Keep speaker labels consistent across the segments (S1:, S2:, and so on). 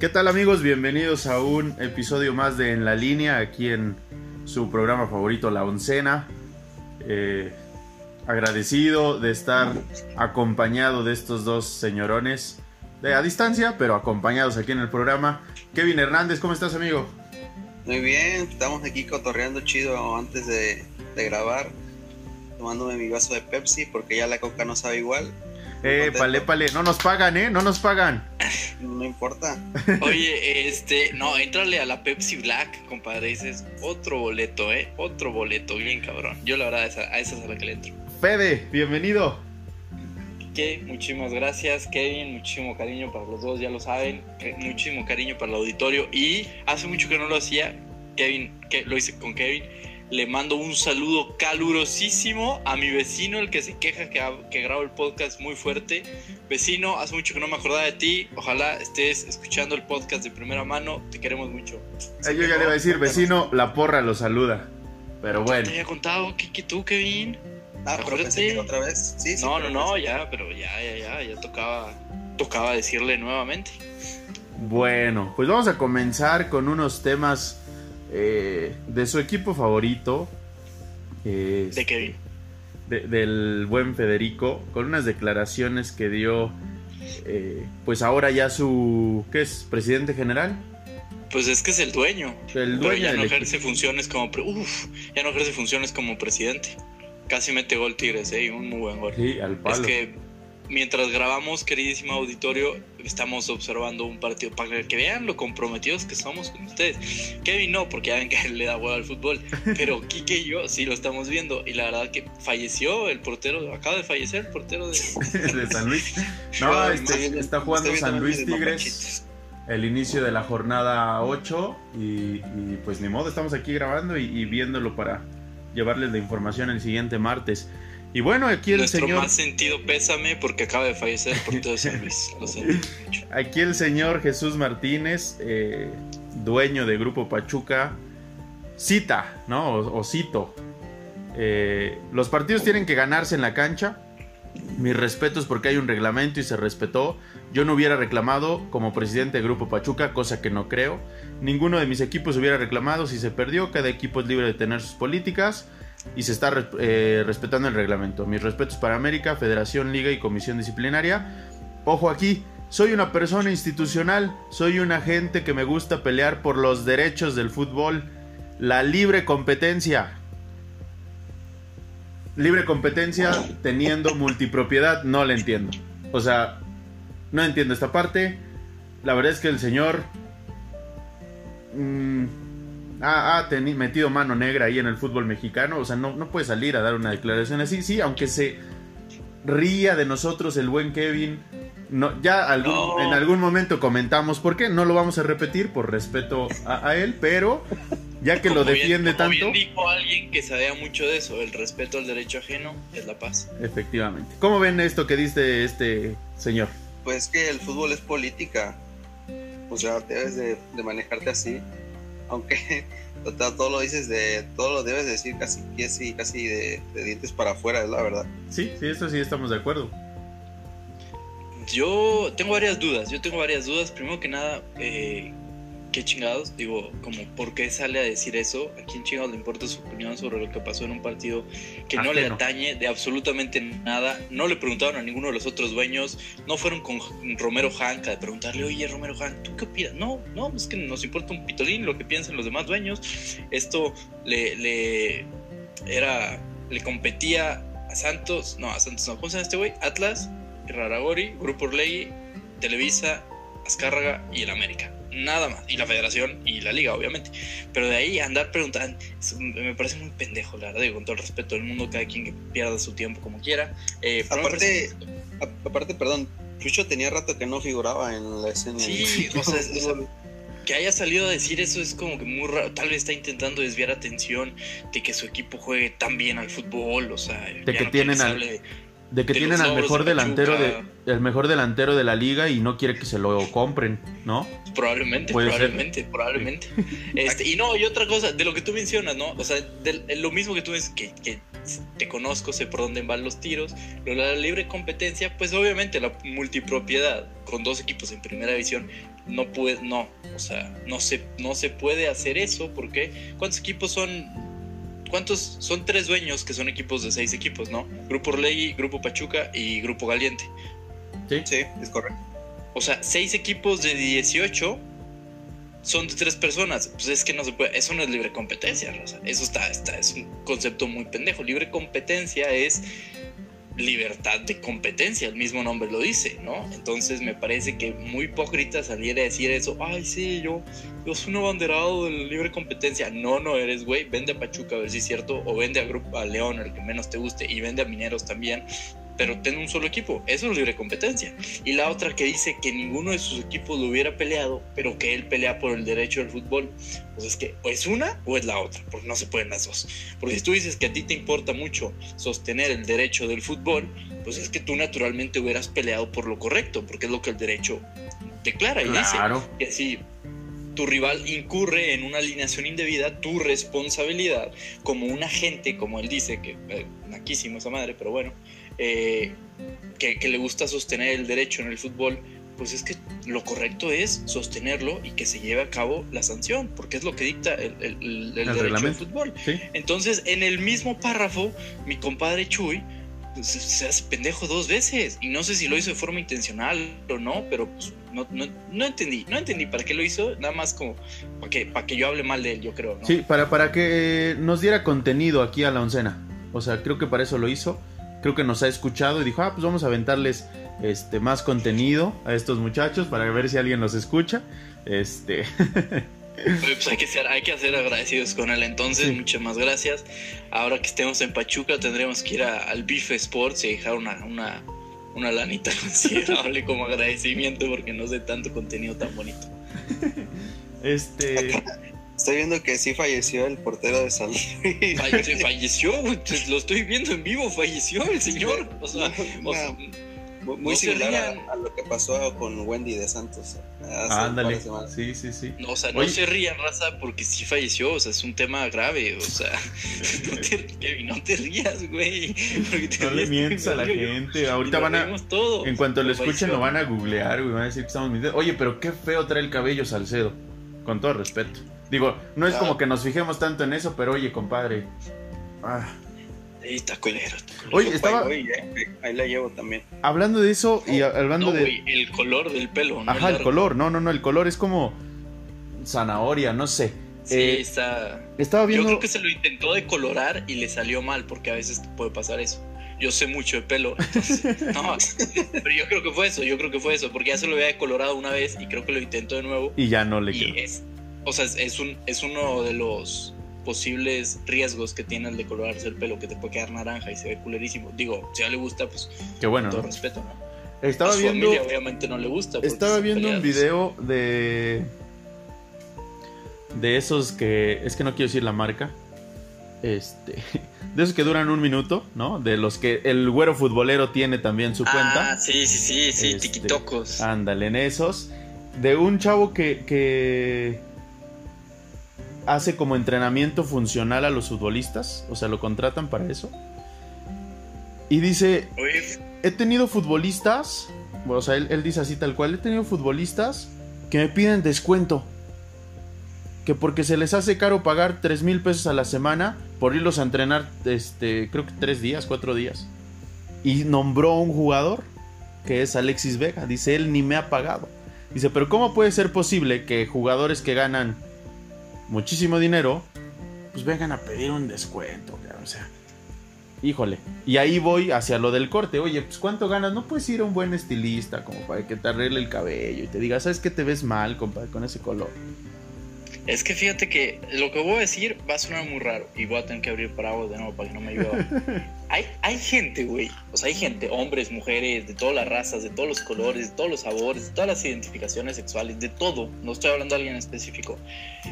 S1: ¿Qué tal amigos? Bienvenidos a un episodio más de En la línea, aquí en su programa favorito, La Oncena. Eh, agradecido de estar acompañado de estos dos señorones, de a distancia, pero acompañados aquí en el programa. Kevin Hernández, ¿cómo estás amigo?
S2: Muy bien, estamos aquí cotorreando chido antes de, de grabar, tomándome mi vaso de Pepsi porque ya la coca no sabe igual.
S1: Eh, pale, pale, no nos pagan, ¿eh? No nos pagan.
S2: No importa.
S3: Oye, este, no, entrale a la Pepsi Black, compadre. Ese es otro boleto, ¿eh? Otro boleto, bien cabrón. Yo la verdad, a esa, es a la que le entro.
S1: Fede, bienvenido.
S3: Que muchísimas gracias, Kevin. Muchísimo cariño para los dos, ya lo saben. que Muchísimo cariño para el auditorio. Y hace mucho que no lo hacía, Kevin, que lo hice con Kevin. Le mando un saludo calurosísimo a mi vecino, el que se queja que, que grabo el podcast muy fuerte. Vecino, hace mucho que no me acordaba de ti. Ojalá estés escuchando el podcast de primera mano. Te queremos mucho.
S1: Eh, yo ya le iba a decir, vecino, la porra lo saluda. Pero bueno,
S3: ¿Te había contado que, que tú, Kevin?
S2: Ah, pero
S3: Acuérdate.
S2: pensé que era otra vez. Sí, sí.
S3: no, no, no,
S2: pensé-
S3: ya, pero ya, ya, ya, ya tocaba, tocaba decirle nuevamente.
S1: bueno, pues vamos a comenzar con unos temas eh, de su equipo favorito. eh,
S3: De Kevin.
S1: de- del buen Federico, con unas declaraciones que dio, eh, pues ahora ya su, ¿qué es? ¿Presidente general?
S3: Pues es que es el dueño.
S1: El
S3: Pero
S1: dueño
S3: ya
S1: del
S3: no
S1: equipo.
S3: ejerce funciones como uf, ya no ejerce funciones como presidente. Casi mete gol Tigres, eh, un muy buen gol.
S1: Sí, al palo.
S3: Es que mientras grabamos, queridísimo auditorio, estamos observando un partido para que vean lo comprometidos que somos con ustedes. Kevin no, porque ya ven que le da huevo al fútbol, pero Kike y yo sí lo estamos viendo y la verdad que falleció el portero, acaba de fallecer el portero de
S1: de San Luis. No,
S2: Pero
S1: este, está jugando San Luis Tigres el inicio de la jornada 8 y, y, pues ni modo, estamos aquí grabando y, y viéndolo para llevarles la información el siguiente martes. Y bueno, aquí el
S3: Nuestro
S1: señor...
S3: más sentido pésame porque acaba de fallecer el portero de San Luis. Lo mucho.
S1: Aquí el señor Jesús Martínez, eh, dueño de Grupo Pachuca, cita, ¿no? O, o cito. eh, los partidos tienen que ganarse en la cancha. Mis respetos porque hay un reglamento y se respetó. Yo no hubiera reclamado como presidente de Grupo Pachuca, cosa que no creo. Ninguno de mis equipos hubiera reclamado si se perdió. Cada equipo es libre de tener sus políticas y se está eh, respetando el reglamento. Mis respetos para América, Federación, Liga y Comisión Disciplinaria. Ojo aquí, soy una persona institucional, soy un agente que me gusta pelear por los derechos del fútbol, la libre competencia. Libre competencia teniendo multipropiedad, no la entiendo. O sea, no entiendo esta parte. La verdad es que el señor mm, ha, ha teni- metido mano negra ahí en el fútbol mexicano. O sea, no, no puede salir a dar una declaración así. Sí, aunque se ría de nosotros el buen Kevin. No, ya algún-
S3: No.
S1: en algún momento comentamos por qué. No lo vamos a repetir por respeto a, a él, pero ya que lo
S3: Como bien-
S1: defiende
S3: como
S1: tanto.
S3: bien dijo alguien que sabía mucho de eso, el respeto al derecho ajeno es la paz.
S1: Efectivamente. ¿Cómo ven esto que dice este señor?
S2: Pues que el fútbol es política. O sea, debes de, de manejarte así. Aunque todo lo dices de. Todo lo debes decir casi, casi, casi de, de dientes para afuera, es la verdad.
S1: Sí, sí, esto sí estamos de acuerdo.
S3: Yo tengo varias dudas, yo tengo varias dudas. Primero que nada, eh, ¿qué chingados? Digo, como, ¿por qué sale a decir eso? ¿A quién chingados le importa su opinión sobre lo que pasó en un partido que no le atañe de absolutamente nada? No le preguntaron a ninguno de los otros dueños, no fueron con Romero Hank a preguntarle, oye, Romero Hank, ¿tú qué opinas? No, no, es que nos importa un pitolín lo que piensan los demás dueños. Esto le, le era, le competía a Santos, no, a Santos no, ¿cómo se llama este güey? Atlas, Raragori, Grupo Orlegui, Televisa, Azcárraga y el América. Nada más. Y la federación y la liga, obviamente. Pero de ahí andar preguntando, me parece muy pendejo, la verdad, digo, con todo el respeto del mundo, cada quien que pierda su tiempo como quiera. Eh,
S2: Aparte, a- aparte, perdón, Chucho tenía rato que no figuraba en la escena.
S3: Sí, o sea, es- o sea, que haya salido a decir eso es como que muy raro. Tal vez está intentando desviar atención de que su equipo juegue tan bien al fútbol, o sea, ya
S1: que
S3: no
S1: tienen al-
S3: de-
S1: De que
S3: de
S1: tienen al mejor
S3: de
S1: delantero de, el mejor delantero de la liga y no quiere que se lo compren, ¿no?
S3: Probablemente,
S1: ser.
S3: probablemente, probablemente. Este, y no, y otra cosa, de lo que tú mencionas, ¿no? O sea, de, de lo mismo que tú dices, que, que te conozco, sé por dónde van los tiros, lo la libre competencia, pues obviamente la multipropiedad con dos equipos en primera división no puede, no, o sea, no se, no se puede hacer eso porque ¿cuántos equipos son? ¿Cuántos? Son tres dueños que son equipos de seis equipos, ¿no? Grupo Orlegui, Grupo Pachuca y Grupo Galiente.
S1: Sí.
S2: Sí, es correcto.
S3: O sea, seis equipos de 18 son de tres personas. Pues es que no se puede. Eso no es libre competencia, Rosa. Eso está, está, es un concepto muy pendejo. Libre competencia es libertad de competencia, el mismo nombre lo dice, ¿no? Entonces me parece que muy hipócrita salir a decir eso, ay, sí, yo, yo soy un abanderado de libre competencia. No, no eres, güey, vende a Pachuca a ver si es cierto, o vende a, Grupo, a León, el que menos te guste, y vende a Mineros también, pero ten un solo equipo, eso es libre competencia. Y la otra que dice que ninguno de sus equipos lo hubiera peleado, pero que él pelea por el derecho del fútbol, pues es que o es una o es la otra, porque no se pueden las dos. Porque si tú dices que a ti te importa mucho sostener el derecho del fútbol, pues es que tú naturalmente hubieras peleado por lo correcto, porque es lo que el derecho declara y
S1: Claro.
S3: dice que si tu rival incurre en una alineación indebida, tu responsabilidad como un agente, como él dice, que eh, naquísimo esa madre, pero bueno, eh, que, que le gusta sostener el derecho en el fútbol, pues es que lo correcto es sostenerlo y que se lleve a cabo la sanción, porque es lo que dicta el, el- el- el derecho del
S1: reglamento.
S3: fútbol.
S1: Sí.
S3: Entonces, en el mismo párrafo, mi compadre Chuy pues, se, se hace pendejo dos veces. Y no sé si lo hizo de forma intencional o no, pero pues, no, no, no entendí. No entendí para qué lo hizo, nada más como para que, para que yo hable mal de él, yo creo. ¿no?
S1: Sí, para, para que nos diera contenido aquí a la oncena. O sea, creo que para eso lo hizo. Creo que nos ha escuchado y dijo, ah, pues vamos a aventarles este, más contenido a estos muchachos para ver si alguien los escucha. Este,
S3: pues hay que ser, hay que ser agradecidos con él. Entonces,
S1: Sí.
S3: muchas más gracias. Ahora que estemos en Pachuca, tendremos que ir a- al Bife Sports y dejar una, una, una lanita considerable como agradecimiento porque no sé tanto contenido tan bonito.
S1: este,
S2: Estoy viendo que sí falleció el portero de San Luis.
S3: Falle- falleció, güey, pues, lo estoy viendo en vivo, falleció el señor. O sea, o sea,
S2: Muy,
S3: no
S2: muy similar a, a lo que pasó con Wendy de Santos. par
S1: ándale. Sí, sí, sí.
S3: no, o sea, no
S1: Oye.
S3: se rían, raza, porque sí falleció, o sea, es un tema grave, o sea, no te, Kevin, no te rías, güey. te
S1: No le
S3: ríes,
S1: mientes a la gente. Ahorita van a. En cuanto lo escuchen,
S3: Falleció.
S1: lo van a googlear, güey. Van a decir que estamos mintiendo. Oye, pero qué feo trae el cabello Salcedo. Con todo respeto. Digo, no es
S2: Ah.
S1: como que nos fijemos tanto en eso, pero oye, compadre. Ah.
S3: Sí, está culero. está culero.
S1: Oye, estaba
S2: Oye, eh, ahí la llevo también.
S1: hablando de eso y hablando
S3: No,
S1: de.
S3: güey, el color del pelo. no
S1: Ajá, el color. No, no, no. El color es como zanahoria, no sé.
S3: Sí,
S1: Eh,
S3: está.
S1: estaba
S3: Yo
S1: viendo.
S3: creo que se lo intentó decolorar y le salió mal, porque a veces puede pasar eso. Yo sé mucho de pelo, entonces, no, pero yo creo que fue eso, yo creo que fue eso, porque ya se lo había decolorado una vez y creo que lo intentó de nuevo.
S1: Y ya no le
S3: Y
S1: quedó.
S3: es, o sea, es, es un, es uno de los posibles riesgos que tiene el decolorarse el pelo, que te puede quedar naranja y se ve culerísimo. Digo, si a él le gusta, pues
S1: Qué bueno,
S3: todo
S1: ¿no?
S3: respeto, ¿no?
S1: Estaba
S3: a su
S1: viendo.
S3: familia obviamente no le gusta.
S1: Estaba viendo un video de. De esos que. Es que no quiero decir la marca. Este. De esos que duran un minuto, ¿no? De los que el güero futbolero tiene también su
S3: Ah,
S1: cuenta.
S3: sí, sí, sí, sí,
S1: Este,
S3: tiquitocos.
S1: Ándale, en esos. De un chavo que, que hace como entrenamiento funcional a los futbolistas. O sea, lo contratan para eso. Y dice, he tenido futbolistas, o sea, él, dice así tal cual, he tenido futbolistas que me piden descuento. Que porque se les hace caro pagar 3 mil pesos a la semana por irlos a entrenar, este, creo que 3 días, 4 días. Y nombró un jugador, que es Alexis Vega. Dice, él ni me ha pagado. Dice, pero ¿cómo puede ser posible que jugadores que ganan muchísimo dinero, pues vengan a pedir un descuento? O sea, híjole. Y ahí voy hacia lo del corte. Oye, pues ¿cuánto ganas? No puedes ir a un buen estilista como para que te arregle el cabello y te diga, ¿sabes que te ves mal, compadre, con ese color?
S3: Es que fíjate que lo que voy a decir va a sonar muy raro y voy a tener que abrir paraguas de nuevo para que no me llueva. hay, hay gente, güey. O sea, hay gente, hombres, mujeres, de todas las razas, de todos los colores, de todos los sabores, de todas las identificaciones sexuales, de todo. No estoy hablando de alguien en específico.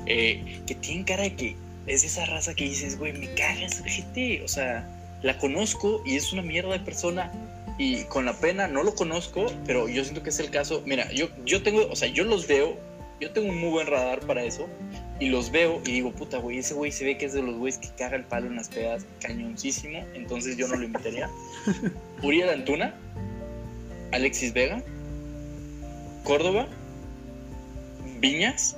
S3: eh, que tienen cara de que es esa raza que dices, güey, me caga esa gente. O sea, la conozco y es una mierda de persona y con la pena no lo conozco, pero yo siento que es el caso. Mira, yo, yo tengo, o sea, yo los veo, yo tengo un muy buen radar para eso y los veo y digo, puta, güey, ese güey se ve que es de los güeyes que caga el palo en las pedas cañoncísimo, entonces yo no lo invitaría. Uriel Antuna, Alexis Vega, Córdoba, Viñas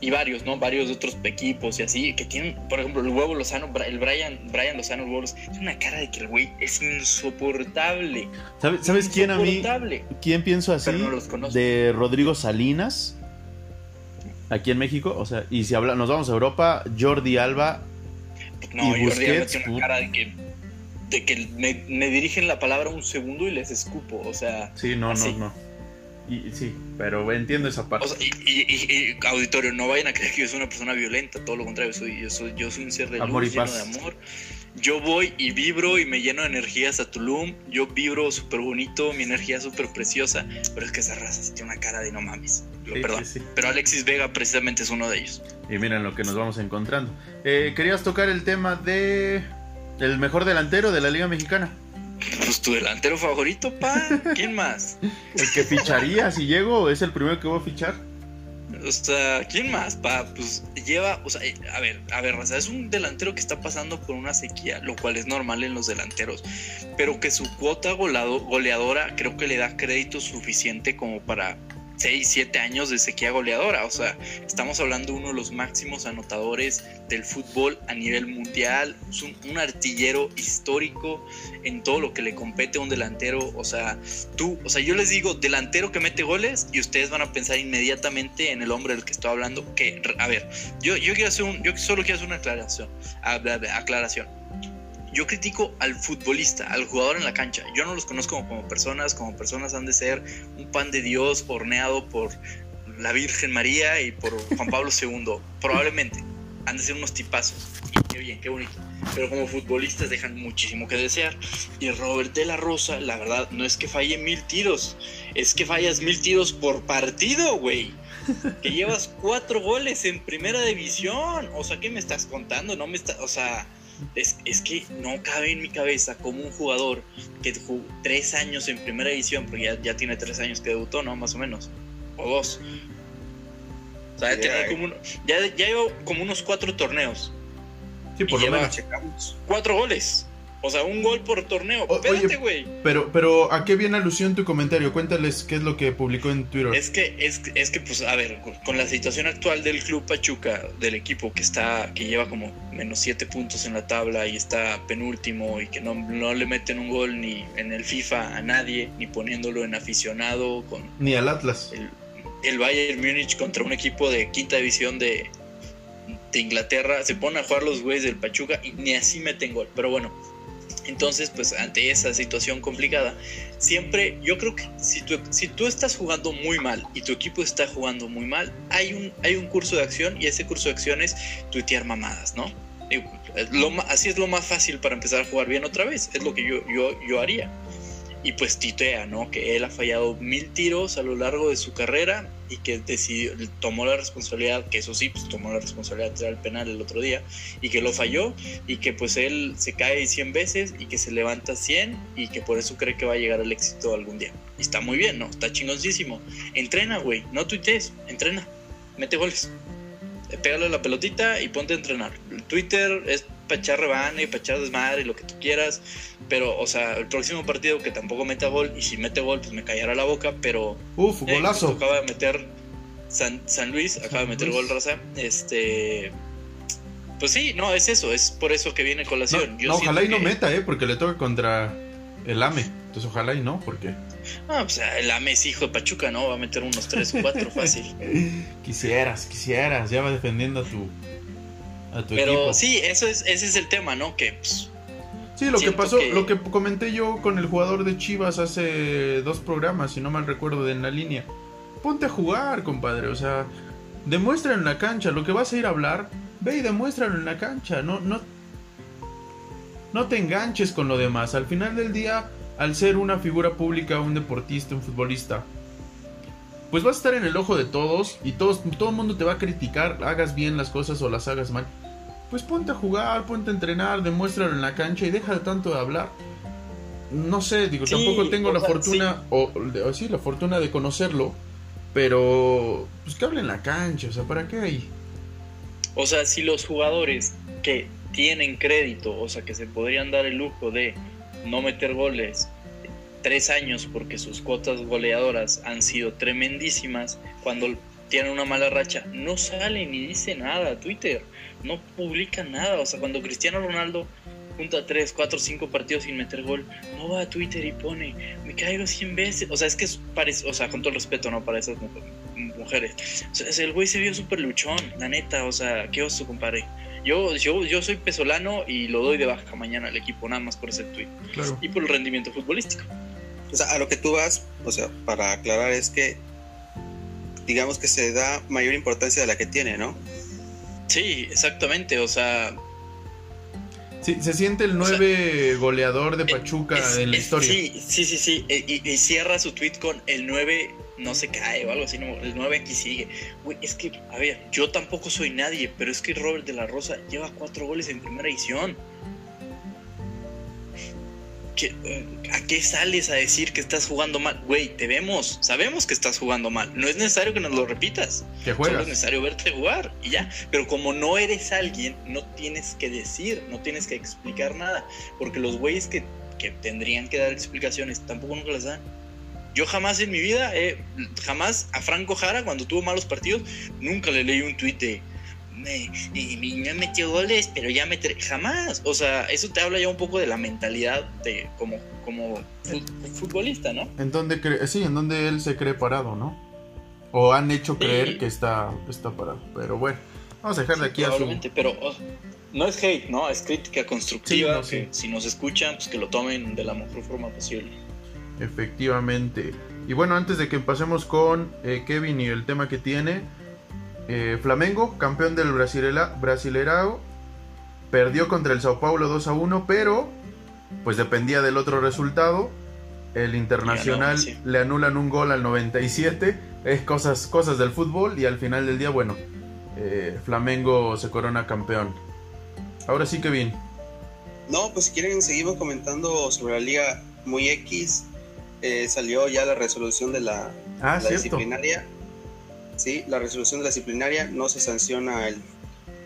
S3: y varios, ¿no? Varios de otros equipos y así, que tienen, por ejemplo, el huevo Lozano, el Brian, Brian Lozano, el huevo Lozano, tiene una cara de que el güey es insoportable.
S1: ¿Sabes, ¿sabes quién a mí? ¿Quién pienso así?
S3: Pero no los conozco.
S1: De Rodrigo Salinas, aquí en México, o sea, y si habla, nos vamos a Europa, Jordi Alba
S3: No,
S1: y
S3: Jordi Alba tiene una cara de que, de que me, me dirigen la palabra un segundo y les escupo, o sea...
S1: Sí, no,
S3: así.
S1: no, no. Y, sí, pero entiendo esa parte.
S3: O sea, y, y- y- auditorio, no vayan a creer que yo soy una persona violenta, todo lo contrario, soy, yo, soy, yo soy un ser de
S1: Amor y
S3: lleno de amor. Yo voy y vibro y me lleno de energías a Tulum, yo vibro súper bonito, mi energía súper preciosa, pero es que esa raza sí tiene una cara de no mames, lo
S1: Sí,
S3: perdón.
S1: sí, sí.
S3: Pero Alexis Vega precisamente es uno de ellos.
S1: Y miren lo que nos vamos encontrando. Eh, ¿Querías tocar el tema de el mejor delantero de la Liga Mexicana?
S3: Pues tu delantero favorito, pa, ¿quién más?
S1: El que ficharía si llego, es el primero que voy a fichar.
S3: O sea, ¿quién más? Pa, pues lleva, o sea, eh, a ver, a ver, Raza, es un delantero que está pasando por una sequía, lo cual es normal en los delanteros, pero que su cuota goleadora creo que le da crédito suficiente como para 6, 7 años de sequía goleadora. O sea, estamos hablando de uno de los máximos anotadores del fútbol a nivel mundial, es un, un artillero histórico en todo lo que le compete a un delantero. O sea, tú, o sea, yo les digo delantero que mete goles y ustedes van a pensar inmediatamente en el hombre del que estoy hablando. Que, a ver, yo, yo quiero hacer un, yo solo quiero hacer una aclaración. aclaración. Yo critico al futbolista, al jugador en la cancha. Yo no los conozco como, como personas, como personas han de ser un pan de Dios horneado por la Virgen María y por Juan Pablo II. Probablemente han de ser unos tipazos. Y qué bien, qué bonito. Pero como futbolistas dejan muchísimo que desear. Y Robert de la Rosa, la verdad, no es que falle mil tiros, es que fallas mil tiros por partido, güey. Que llevas cuatro goles en primera división. O sea, ¿qué me estás contando? No me está, o sea, es, es que no cabe en mi cabeza como un jugador que jugó tres años en primera división, porque ya, ya tiene tres años que debutó, ¿no? Más o menos. O dos. O sea, como un- ya, ya lleva como unos cuatro torneos.
S1: Sí, por
S3: Y
S1: lo menos.
S2: Checamos.
S3: Cuatro goles. O sea, un gol por torneo.
S1: O-
S3: Espérate, güey.
S1: Pero, pero, ¿a qué viene alusión tu comentario? Cuéntales qué es lo que publicó en Twitter.
S3: Es que, es, que- es que, pues, a ver, con, la situación actual del Club Pachuca, del equipo que está, que lleva como menos siete puntos en la tabla y está penúltimo y que no, no le meten un gol ni en el FIFA a nadie, ni poniéndolo en aficionado con
S1: Ni al Atlas.
S3: el, el Bayern Múnich contra un equipo de quinta división de, de Inglaterra, se ponen a jugar los güeyes del Pachuca y ni así meten gol. Pero bueno, entonces, pues ante esa situación complicada, siempre yo creo que si tú, si tú estás jugando muy mal y tu equipo está jugando muy mal, hay un, hay un curso de acción y ese curso de acción es tuitear mamadas, ¿no? Es lo así es lo más fácil para empezar a jugar bien otra vez, es lo que yo, yo, yo haría. Y pues titea, ¿no? Que él ha fallado mil tiros a lo largo de su carrera y que decidió, tomó la responsabilidad, que eso sí, pues tomó la responsabilidad de tirar el penal el otro día y que lo falló y que pues él se cae 100 veces y que se levanta 100 y que por eso cree que va a llegar al éxito algún día. Y está muy bien, ¿no? Está chingoncísimo. Entrena, güey, no tuitees, entrena, mete goles. Pégale la pelotita y ponte a entrenar. Twitter es para echar rebane y para echar desmadre y lo que tú quieras. Pero, o sea, el próximo partido que tampoco meta gol, y si mete gol, pues me callará la boca, pero
S1: Uf,
S3: eh,
S1: golazo.
S3: justo acaba de meter San, San Luis, acaba de meter
S1: Luis.
S3: gol raza. Este. Pues sí, no, es eso, es por eso que viene
S1: No,
S3: colación. Yo
S1: no, ojalá y no
S3: que-
S1: meta, ¿eh? Porque le toca contra el AME. Entonces, ojalá y no, porque
S3: Ah, pues el AME es hijo de Pachuca, ¿no? Va a meter unos 3 o 4 fácil.
S1: quisieras, quisieras. Ya va defendiendo a tu, a tu
S3: Pero
S1: equipo.
S3: sí, eso es, ese es el tema, ¿no? Que pues,
S1: Sí, lo que pasó,
S3: que-
S1: lo que comenté yo con el jugador de Chivas hace dos programas, si no mal recuerdo, de en la línea. Ponte a jugar, compadre, o sea, demuestra en la cancha, lo que vas a ir a hablar, ve y demuéstralo en la cancha, no, no, no te enganches con lo demás. Al final del día, al ser una figura pública, un deportista, un futbolista, pues vas a estar en el ojo de todos y todos, todo el mundo te va a criticar, hagas bien las cosas o las hagas mal. Pues ponte a jugar, ponte a entrenar, demuéstralo en la cancha y deja tanto de hablar. No sé, digo,
S3: Sí,
S1: tampoco tengo la
S3: sea,
S1: fortuna, o, o sí, la fortuna de conocerlo, pero pues que hable en la cancha, o sea, ¿para qué ahí?
S3: O sea, si los jugadores que tienen crédito, o sea, que se podrían dar el lujo de no meter goles tres años porque sus cuotas goleadoras han sido tremendísimas, cuando tienen una mala racha, no salen ni dicen nada a Twitter, no publican nada. O sea, cuando Cristiano Ronaldo junta 3, 4, 5 partidos sin meter gol, no va a Twitter y pone, me caigo 100 veces. O sea, es que es parece, o sea, con todo el respeto, ¿no? Para esas mu- mujeres. O sea, el güey se vio súper luchón, la neta, o sea, qué oso, compadre. Yo, yo, yo soy pesolano y lo doy de baja mañana al equipo, nada más por ese tweet.
S1: Claro.
S3: Y por el rendimiento futbolístico.
S2: O sea, a lo que tú vas, o sea, para aclarar es que digamos que se da mayor importancia de la que tiene, ¿no?
S3: Sí, exactamente, o sea...
S1: Sí, se siente el
S3: O sea,
S1: nueve goleador de Pachuca
S3: es-
S1: en la
S3: es-
S1: historia.
S3: Sí, sí, sí, sí. E- Y, y cierra su tweet con el 9 no se cae o algo así, no, el 9 aquí sigue. Güey, es que, a ver, yo tampoco soy nadie, pero es que Robert de la Rosa lleva cuatro goles en primera edición. ¿Qué, eh, ¿A qué sales a decir que estás jugando mal? Güey, te vemos, sabemos que estás jugando mal. No es necesario que nos lo repitas.
S1: Que
S3: Solo es necesario verte jugar y ya. Pero como no eres alguien, no tienes que decir, no tienes que explicar nada. Porque los güeyes que, que tendrían que dar explicaciones tampoco nunca las dan. Yo jamás en mi vida, eh, jamás a Franco Jara, cuando tuvo malos partidos, nunca le leí un tuit de. "Me- y- no metió goles, pero ya me. Jamás. O sea, eso te habla ya un poco de la mentalidad de como, como fu- futbolista, ¿no?
S1: En donde cree, sí, en donde él se cree parado, ¿no? O han hecho creer
S3: Sí.
S1: que está, está parado. Pero bueno, vamos a dejar de aquí a su.
S3: Pero no es hate, ¿no? Es crítica constructiva.
S1: Sí, no, sí.
S3: que Si nos escuchan, pues que lo tomen de la mejor forma posible.
S1: Efectivamente. Y bueno, antes de que pasemos con eh, Kevin y el tema que tiene, eh, Flamengo, campeón del Brasilela, Brasilerao, perdió contra el Sao Paulo 2 a 1, pero pues dependía del otro resultado. El Internacional
S3: sí.
S1: le anulan un gol al 97, es cosas, cosas del fútbol y al final del día, bueno, eh, Flamengo se corona campeón. Ahora sí, Kevin.
S2: No, pues si quieren seguimos comentando sobre la liga muy X. Eh, salió ya la resolución de la,
S1: Ah,
S2: la disciplinaria. Sí, la resolución de la disciplinaria no se sanciona el,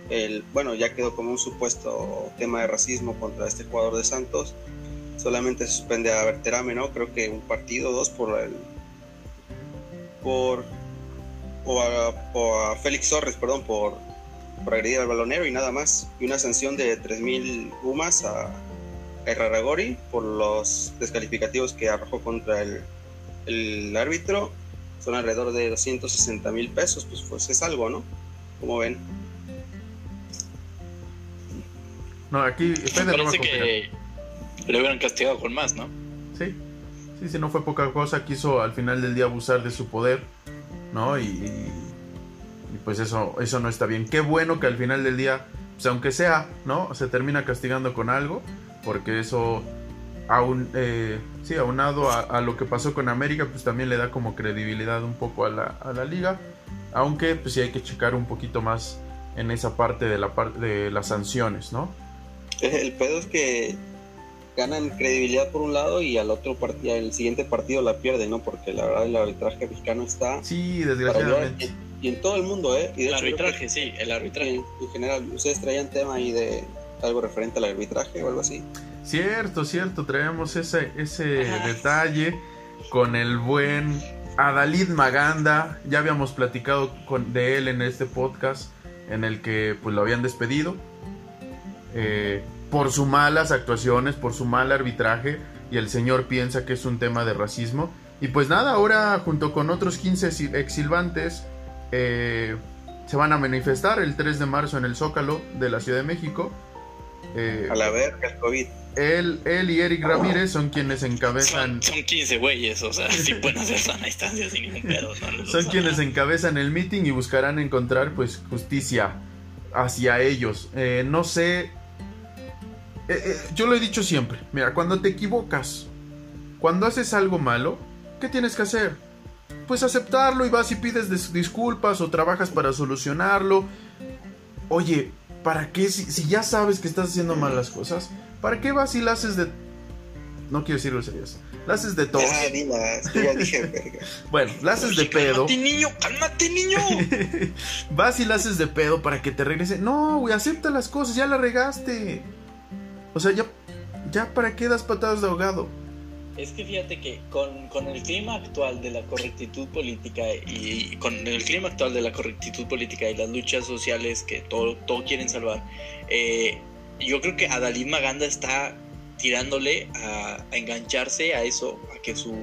S2: el, bueno, ya quedó como un supuesto tema de racismo contra este jugador de Santos. Solamente suspende a Berterame, ¿no? Creo que un partido, dos por el, por, o a, o a Félix Torres, perdón, por, por agredir al balonero y nada más. Y una sanción de 3.000 UMAS a Herraragori por los descalificativos que arrojó contra el, el árbitro. Son alrededor de 260 mil pesos, pues, pues es algo, ¿no? Como ven.
S1: No, aquí a
S3: parece que le hubieran castigado con más, ¿no?
S1: Sí, sí, sí, no fue poca cosa. Quiso al final del día abusar de su poder, ¿no? Y, y- y pues eso, eso no está bien. Qué bueno que al final del día, pues aunque sea, ¿no? Se termina castigando con algo, porque eso, aun, eh, sí, aunado a, a lo que pasó con América, pues también le da como credibilidad un poco a la, a la liga. Aunque, pues sí hay que checar un poquito más en esa parte de, la par- de las sanciones, ¿no?
S2: El pedo es que ganan credibilidad por un lado y al otro partido, el siguiente partido la pierden, ¿no? Porque la verdad el arbitraje mexicano está
S1: Sí, desgraciadamente.
S2: y, y en todo el mundo, ¿eh? Y
S3: El
S2: que
S3: arbitraje, sí, el arbitraje.
S2: en, en general, ¿ustedes traían tema ahí de algo referente al arbitraje o algo así?
S1: Cierto, cierto, traemos ese, ese detalle con el buen Adalid Maganda. Ya habíamos platicado con, de él en este podcast en el que pues lo habían despedido eh, por sus malas actuaciones, por su mal arbitraje y el señor piensa que es un tema de racismo. Y pues nada, ahora junto con otros 15 si- exsilvantes eh, se van a manifestar el 3 de marzo en el Zócalo de la Ciudad de México. Eh,
S2: A la verga, el COVID.
S1: Él, él y Eric Ramírez son quienes encabezan,
S3: Son, son 15 güeyes, o sea, sí pueden hacer sana distancia sin ningún pedo.
S1: son quienes
S3: nada.
S1: encabezan el meeting y buscarán encontrar pues justicia hacia ellos. Eh, no sé, eh, eh, yo lo he dicho siempre, mira, cuando te equivocas, cuando haces algo malo, ¿qué tienes que hacer? Pues aceptarlo y vas y pides dis- disculpas o trabajas para solucionarlo. Oye, ¿para qué? Si, si ya sabes que estás haciendo mal las cosas, ¿para qué vas y la haces de... No quiero decirlo serios. La haces de todo.
S2: Ya, dilas, yo ya dije, verga.
S1: Bueno, la haces de pedo.
S3: Cálmate, niño, cálmate, niño.
S1: Vas y la haces de pedo para que te regrese. No, güey, acepta las cosas, ya la regaste. O sea, ya, ya para qué das patadas de ahogado.
S3: Es que fíjate que con, con el clima actual de la correctitud política y, y con el clima actual de la correctitud política y las luchas sociales que todo, todo quieren salvar, eh, yo creo que Adalid Maganda está tirándole a, a engancharse a eso, a que su,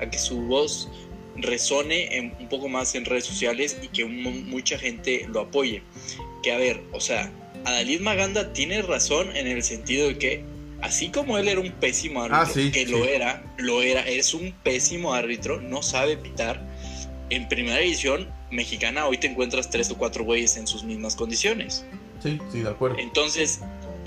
S3: a que su voz resone en- un poco más en redes sociales y que mu- mucha gente lo apoye. Que a ver, o sea, Adalid Maganda tiene razón en el sentido de que así como él era un pésimo árbitro,
S1: Ah, sí,
S3: que
S1: sí.
S3: lo era, lo era, es un pésimo árbitro, no sabe pitar. En primera división mexicana hoy te encuentras tres o cuatro güeyes en sus mismas condiciones.
S1: Sí, sí, de acuerdo.
S3: Entonces,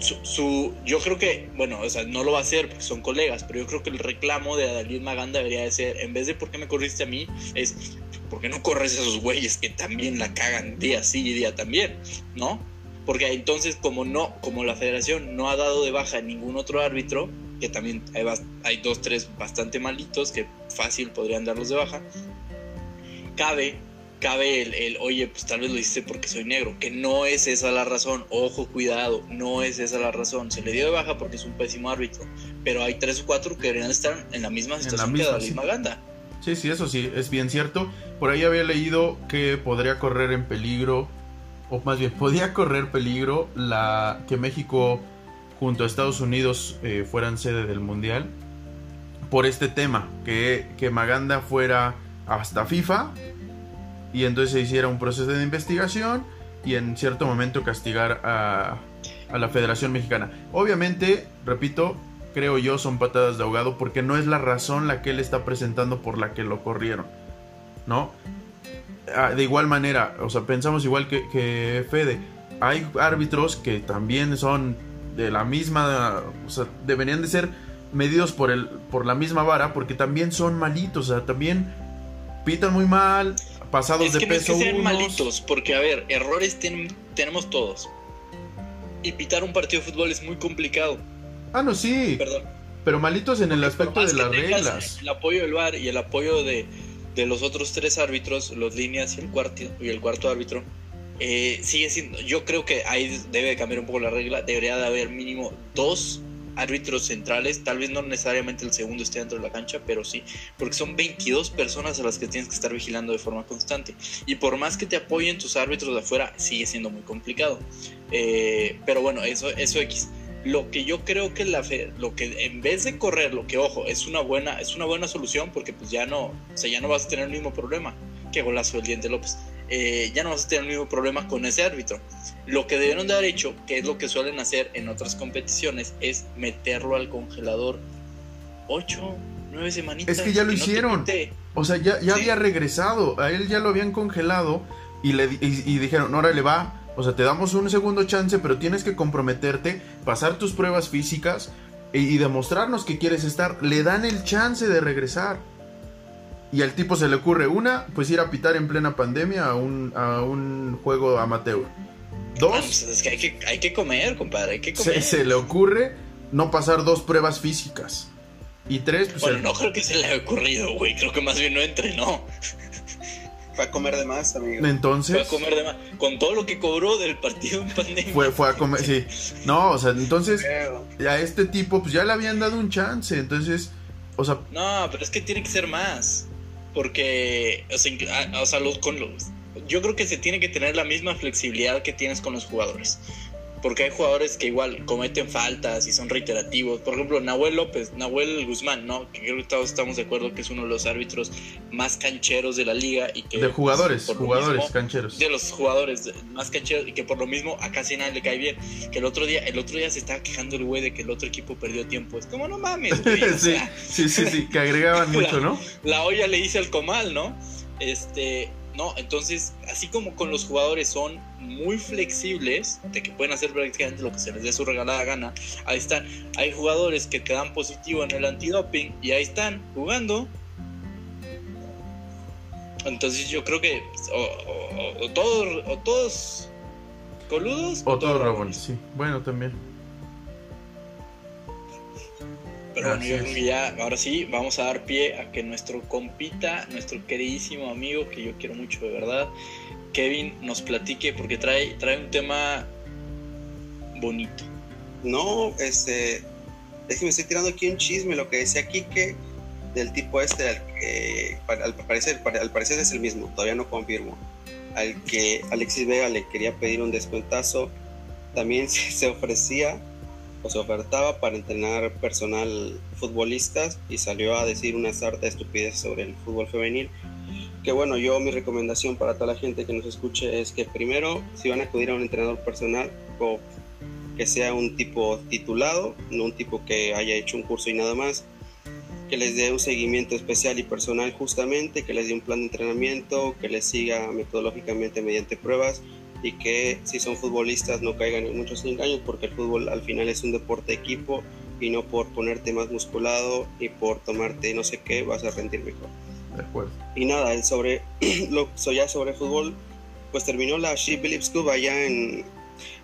S3: su, su- yo creo que, bueno, o sea, no lo va a hacer porque son colegas, pero yo creo que el reclamo de Adalid Maganda debería de ser, en vez de ¿por qué me corriste a mí? Es ¿por qué no corres a esos güeyes que también la cagan día sí y día también? ¿No? Porque entonces, como no, como la federación no ha dado de baja a ningún otro árbitro, que también hay, hay dos, tres bastante malitos que fácil podrían darlos de baja, cabe cabe el, el, oye, pues tal vez lo hiciste porque soy negro, que no es esa la razón, ojo, cuidado, no es esa la razón, se le dio de baja porque es un pésimo árbitro, pero hay tres o cuatro que deberían estar en la misma
S1: la
S3: situación
S1: misma,
S3: que David
S1: sí.
S3: Maganda.
S1: Sí, sí, eso sí, es bien cierto. Por ahí había leído que podría correr en peligro, o más bien, podía correr peligro la que México junto a Estados Unidos eh, fueran sede del Mundial por este tema, que, que Maganda fuera hasta FIFA y entonces se hiciera un proceso de investigación y en cierto momento castigar a, a la Federación Mexicana. Obviamente, repito, creo yo, son patadas de ahogado porque no es la razón la que él está presentando por la que lo corrieron, ¿no? Ah, De igual manera, o sea, pensamos igual que, que Fede, hay árbitros que también son de la misma, o sea, deberían de ser medidos por, el, por la misma vara porque también son malitos, o sea, también pitan muy mal, pasados
S3: Es
S1: de
S3: que no es
S1: peso
S3: que sean
S1: unos.
S3: malitos, porque a ver, errores ten- tenemos todos. Y pitar un partido de fútbol es muy complicado.
S1: Ah, no, sí,
S3: Perdón.
S1: pero malitos en el aspecto de las reglas.
S3: El apoyo del VAR y el apoyo de, de los otros tres árbitros, los líneas y el cuarto, y el cuarto árbitro, eh, sigue siendo. Yo creo que ahí debe cambiar un poco la regla. Debería de haber mínimo dos árbitros centrales. Tal vez no necesariamente el segundo esté dentro de la cancha, pero sí, porque son 22 personas a las que tienes que estar vigilando de forma constante. Y por más que te apoyen tus árbitros de afuera, sigue siendo muy complicado. Eh, pero bueno, eso, eso X. Lo que yo creo que la fe, lo que en vez de correr, lo que ojo, es una buena, es una buena solución porque pues ya no, o sea, ya no vas a tener el mismo problema que golazo del diente López. Eh, ya no vas a tener el mismo problema con ese árbitro. Lo que debieron de haber hecho, que es lo que suelen hacer en otras competiciones, es meterlo al congelador 8, 9 semanitas.
S1: Es que ya lo
S3: no te
S1: hicieron. O sea, ya, ya
S3: Sí.
S1: había regresado. A él ya lo habían congelado. Y, le, y, y dijeron, órale, va. O sea, te damos un segundo chance, pero tienes que comprometerte, pasar tus pruebas físicas y, y demostrarnos que quieres estar. Le dan el chance de regresar. Y al tipo se le ocurre una, pues ir a pitar en plena pandemia a un, a un juego amateur.
S3: Ah,
S1: Dos,
S3: pues es que hay, que hay que comer, compadre, hay que comer.
S1: se le ocurre no pasar dos pruebas físicas. Y tres, pues
S3: Bueno,
S1: el-
S3: no creo que se le haya ocurrido, güey. Creo que más bien no entrenó.
S2: Fue a comer de más, amigo.
S3: Fue
S1: entonces...
S3: a comer de más. Con todo lo que cobró del partido en pandemia.
S1: Fue, fue a comer, sí. No, o sea, entonces
S2: Pero,
S1: a este tipo pues ya le habían dado un chance, entonces, o sea,
S3: No, pero es que tiene que ser más. Porque, o sea, los, con los, yo creo que se tiene que tener la misma flexibilidad que tienes con los jugadores. Porque hay jugadores que igual cometen faltas y son reiterativos. Por ejemplo, Nahuel López, Nahuel Guzmán, ¿no? Que creo que todos estamos de acuerdo que es uno de los árbitros más cancheros de la liga. y que
S1: de jugadores, jugadores
S3: mismo-
S1: cancheros.
S3: de los jugadores más cancheros y que por lo mismo a casi nadie le cae bien. Que el otro día, el otro día se estaba quejando el güey de que el otro equipo perdió tiempo. Es como no mames, güey. o
S1: sí,
S3: sea,
S1: sí, sí, sí, que agregaban mucho, ¿no?
S3: la olla le dice al comal, ¿no? Este, no, entonces, así como con los jugadores son muy flexibles, de que pueden hacer prácticamente lo que se les dé su regalada gana, ahí están. Hay jugadores que te dan positivo en el antidoping y ahí están jugando. Entonces yo creo que o, o- o todos, o todos coludos
S1: o, todos rabones. Sí, bueno, también.
S3: Pero bueno, yo creo que ya, ahora sí, vamos a dar pie a que nuestro compita, nuestro queridísimo amigo, que yo quiero mucho de verdad, Kevin, nos platique, porque trae, trae un tema bonito.
S2: No, este, es que me estoy tirando aquí un chisme, lo que decía Kike, del tipo este, al que al parecer, al parecer es el mismo, todavía no confirmo, al que Alexis Vega le quería pedir un descuentazo, también se ofrecía se ofertaba para entrenar personal futbolistas y salió a decir una sarta de estupidez sobre el fútbol femenil. Que bueno, yo mi recomendación para toda la gente que nos escuche es que primero, si van a acudir a un entrenador personal, o que sea un tipo titulado, no un tipo que haya hecho un curso y nada más, que les dé un seguimiento especial y personal justamente, que les dé un plan de entrenamiento, que les siga metodológicamente mediante pruebas y que si son futbolistas no caigan en muchos engaños porque el fútbol al final es un deporte de equipo y no por ponerte más musculado y por tomarte no sé qué vas a rendir mejor.
S1: De acuerdo.
S2: Y nada, sobre, lo, ya sobre fútbol, pues terminó la She Believes Cup allá en,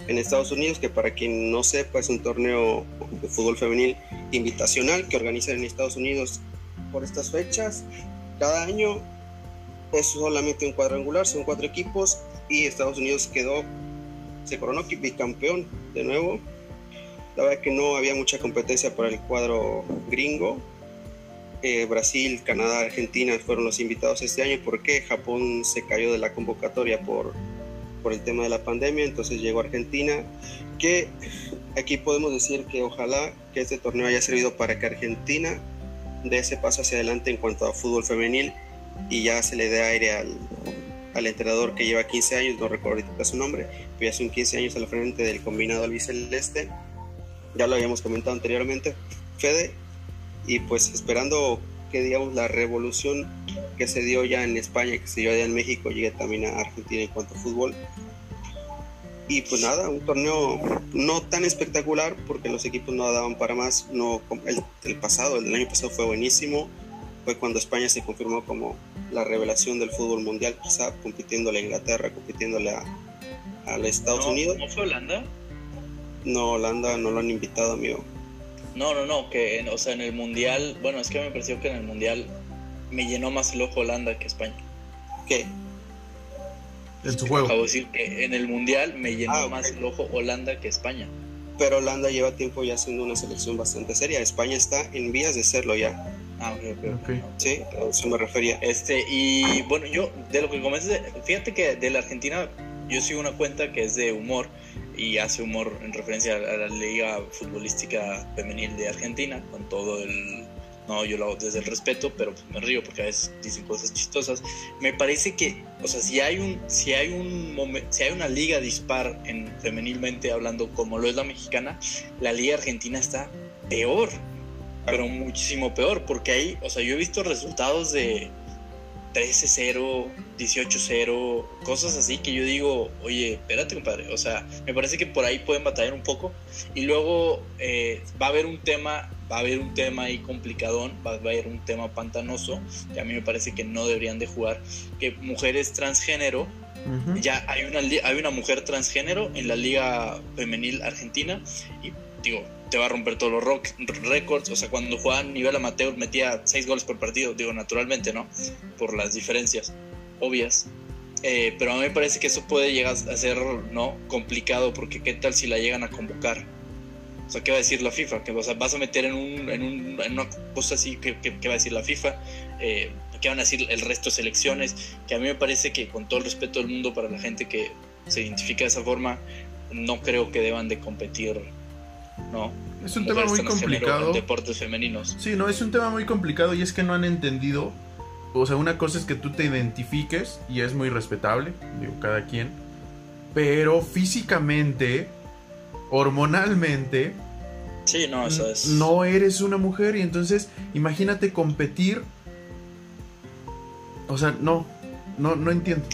S2: en Estados Unidos, que para quien no sepa es un torneo de fútbol femenil invitacional que organizan en Estados Unidos por estas fechas. Cada año es solamente un cuadrangular, son cuatro equipos y Estados Unidos quedó, se coronó bicampeón de nuevo. La verdad que no había mucha competencia para el cuadro gringo. Eh, Brasil, Canadá, Argentina fueron los invitados este año porque Japón se cayó de la convocatoria por, por el tema de la pandemia, entonces llegó Argentina, que aquí podemos decir que ojalá que este torneo haya servido para que Argentina dé ese paso hacia adelante en cuanto a fútbol femenil y ya se le dé aire al, al entrenador que lleva 15 años, no recuerdo ahorita su nombre, pero ya son 15 años al frente del combinado albiceleste. Ya lo habíamos comentado anteriormente, Fede, y pues esperando que digamos la revolución que se dio ya en España, que se dio allá en México, llegue también a Argentina en cuanto a fútbol. Y pues nada, un torneo no tan espectacular porque los equipos no daban para más. No, el, el pasado, el del año pasado fue buenísimo. Fue cuando España se confirmó como la revelación del fútbol mundial, quizá compitiéndole a Inglaterra, compitiéndole a, a Estados Unidos.
S3: ¿No fue Holanda?
S2: No, Holanda no lo han invitado, amigo.
S3: No, no, no, que o sea, en el mundial, bueno, es que me pareció que en el mundial me llenó más el ojo Holanda que España.
S2: ¿Qué?
S1: En su juego.
S3: Acabo de decir que en el mundial me llenó ah, más el ojo Holanda que España.
S2: Pero Holanda lleva tiempo ya siendo una selección bastante seria. España está en vías de serlo ya.
S3: Ah, ok, ok.
S2: Sí, a eso me refería.
S3: Este, y bueno, yo de lo que comencé, fíjate que de la Argentina yo sigo una cuenta que es de humor y hace humor en referencia a la liga futbolística femenil de Argentina, con todo el... No, yo lo hago desde el respeto, pero pues me río porque a veces dicen cosas chistosas. Me parece que, o sea, si hay un, si hay un si hay una liga dispar en femenilmente hablando como lo es la mexicana, la liga argentina está peor pero muchísimo peor, porque ahí, o sea, yo he visto resultados de 13-0, 18-0, cosas así que yo digo, oye, espérate, compadre, o sea, me parece que por ahí pueden batallar un poco. Y luego eh, va a haber un tema, va a haber un tema ahí complicadón, va a haber un tema pantanoso, que a mí me parece que no deberían de jugar, que mujeres transgénero, ya hay una, hay una mujer transgénero en la liga femenil argentina y digo, te va a romper todos los récords. O sea, cuando jugaba a nivel amateur metía 6 goles por partido, digo, naturalmente, ¿no? Por las diferencias obvias. Eh, pero a mí me parece que eso puede llegar a ser, ¿no? Complicado, porque ¿qué tal si la llegan a convocar? O sea, ¿qué va a decir la FIFA? Que o sea, vas a meter en, un, en, un, en una cosa así, ¿qué, va a decir la FIFA? Eh, ¿Qué van a decir el resto de selecciones? Que a mí me parece que con todo el respeto del mundo para la gente que se identifica de esa forma, no creo que deban de competir ¿no?
S1: Es un tema muy complicado.
S3: deportes femeninos.
S1: Sí, no, es un tema muy complicado y es que no han entendido. O sea, una cosa es que tú te identifiques y es muy respetable, digo, cada quien. Pero físicamente, hormonalmente,
S3: sí, no, eso es...
S1: no eres una mujer y entonces imagínate competir. O sea, no, no, no entiendo.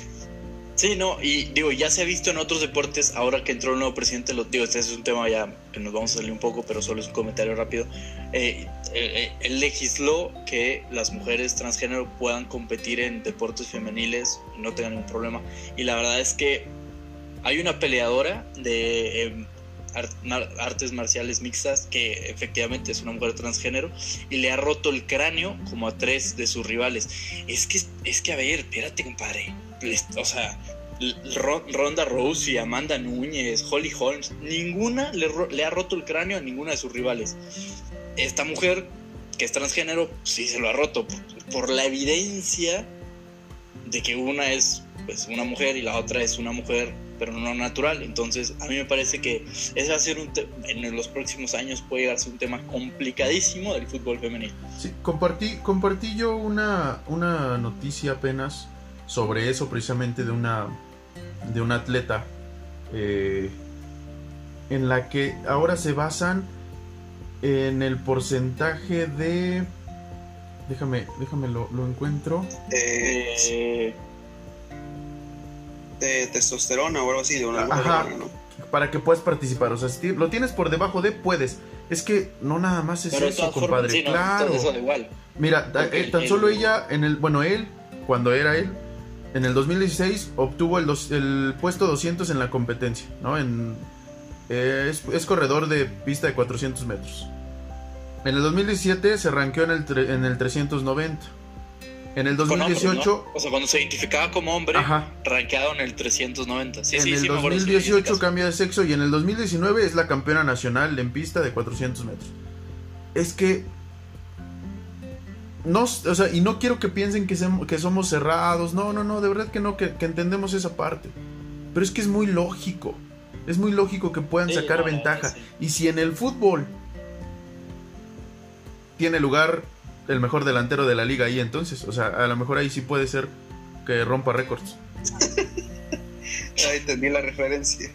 S3: Sí, no, y digo, ya se ha visto en otros deportes, ahora que entró el nuevo presidente, lo digo, este es un tema ya que nos vamos a salir un poco, pero solo es un comentario rápido. Eh, eh, él legisló que las mujeres transgénero puedan competir en deportes femeniles no tengan ningún problema. Y la verdad es que Hay una peleadora de em, artes marciales mixtas que efectivamente es una mujer transgénero y le ha roto el cráneo como a tres de sus rivales. Es que, es que a ver, espérate, compadre. O sea, Ronda Rousey, Amanda Núñez, Holly Holmes, ninguna le, le, ha roto el cráneo a ninguna de sus rivales. Esta mujer, que es transgénero, sí se lo ha roto por, la evidencia de que una es pues, una mujer y la otra es una mujer, pero no natural. Entonces, a mí me parece que ese va a ser un en los próximos años puede llegar a ser un tema complicadísimo del fútbol femenino.
S1: Sí, compartí, compartí yo una, una noticia apenas sobre eso, precisamente de una de un atleta eh, en la que ahora se basan en el porcentaje de déjame déjame lo, encuentro.
S2: De testosterona o algo así de una
S1: para que puedas participar. O sea si lo tienes por debajo de puedes. Es que no nada más es eso compadre claro. mira eh, tan solo ella en el bueno él cuando era él en el 2016 obtuvo el, el puesto 200 en la competencia, ¿no? En, es, corredor de pista de 400 metros. En el 2017 se ranqueó en el, en el 390. En el 2018...
S3: O sea, cuando se identificaba como hombre, Ajá. rankeado en el 390.
S1: en el 2018 cambia de sexo y en el 2019 es la campeona nacional en pista de 400 metros. Es que no, o sea, y no quiero que piensen que, que somos cerrados. No, no, no, de verdad que no, que, entendemos esa parte. Pero es que es muy lógico. Es muy lógico que puedan sacar ventaja. Y si en el fútbol tiene lugar el mejor delantero de la liga ahí, entonces, o sea, a lo mejor ahí sí puede ser que rompa récords.
S2: Ahí entendí la referencia.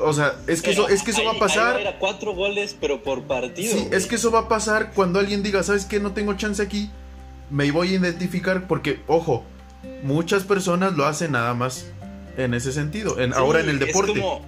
S1: O sea, es que eso, es que eso va a pasar.
S3: Era cuatro goles, pero por partido.
S1: Sí, es que eso va a pasar cuando alguien diga, ¿sabes qué? No tengo chance aquí me voy a identificar porque, ojo, muchas personas lo hacen nada más en ese sentido, en, ahora en el deporte. como,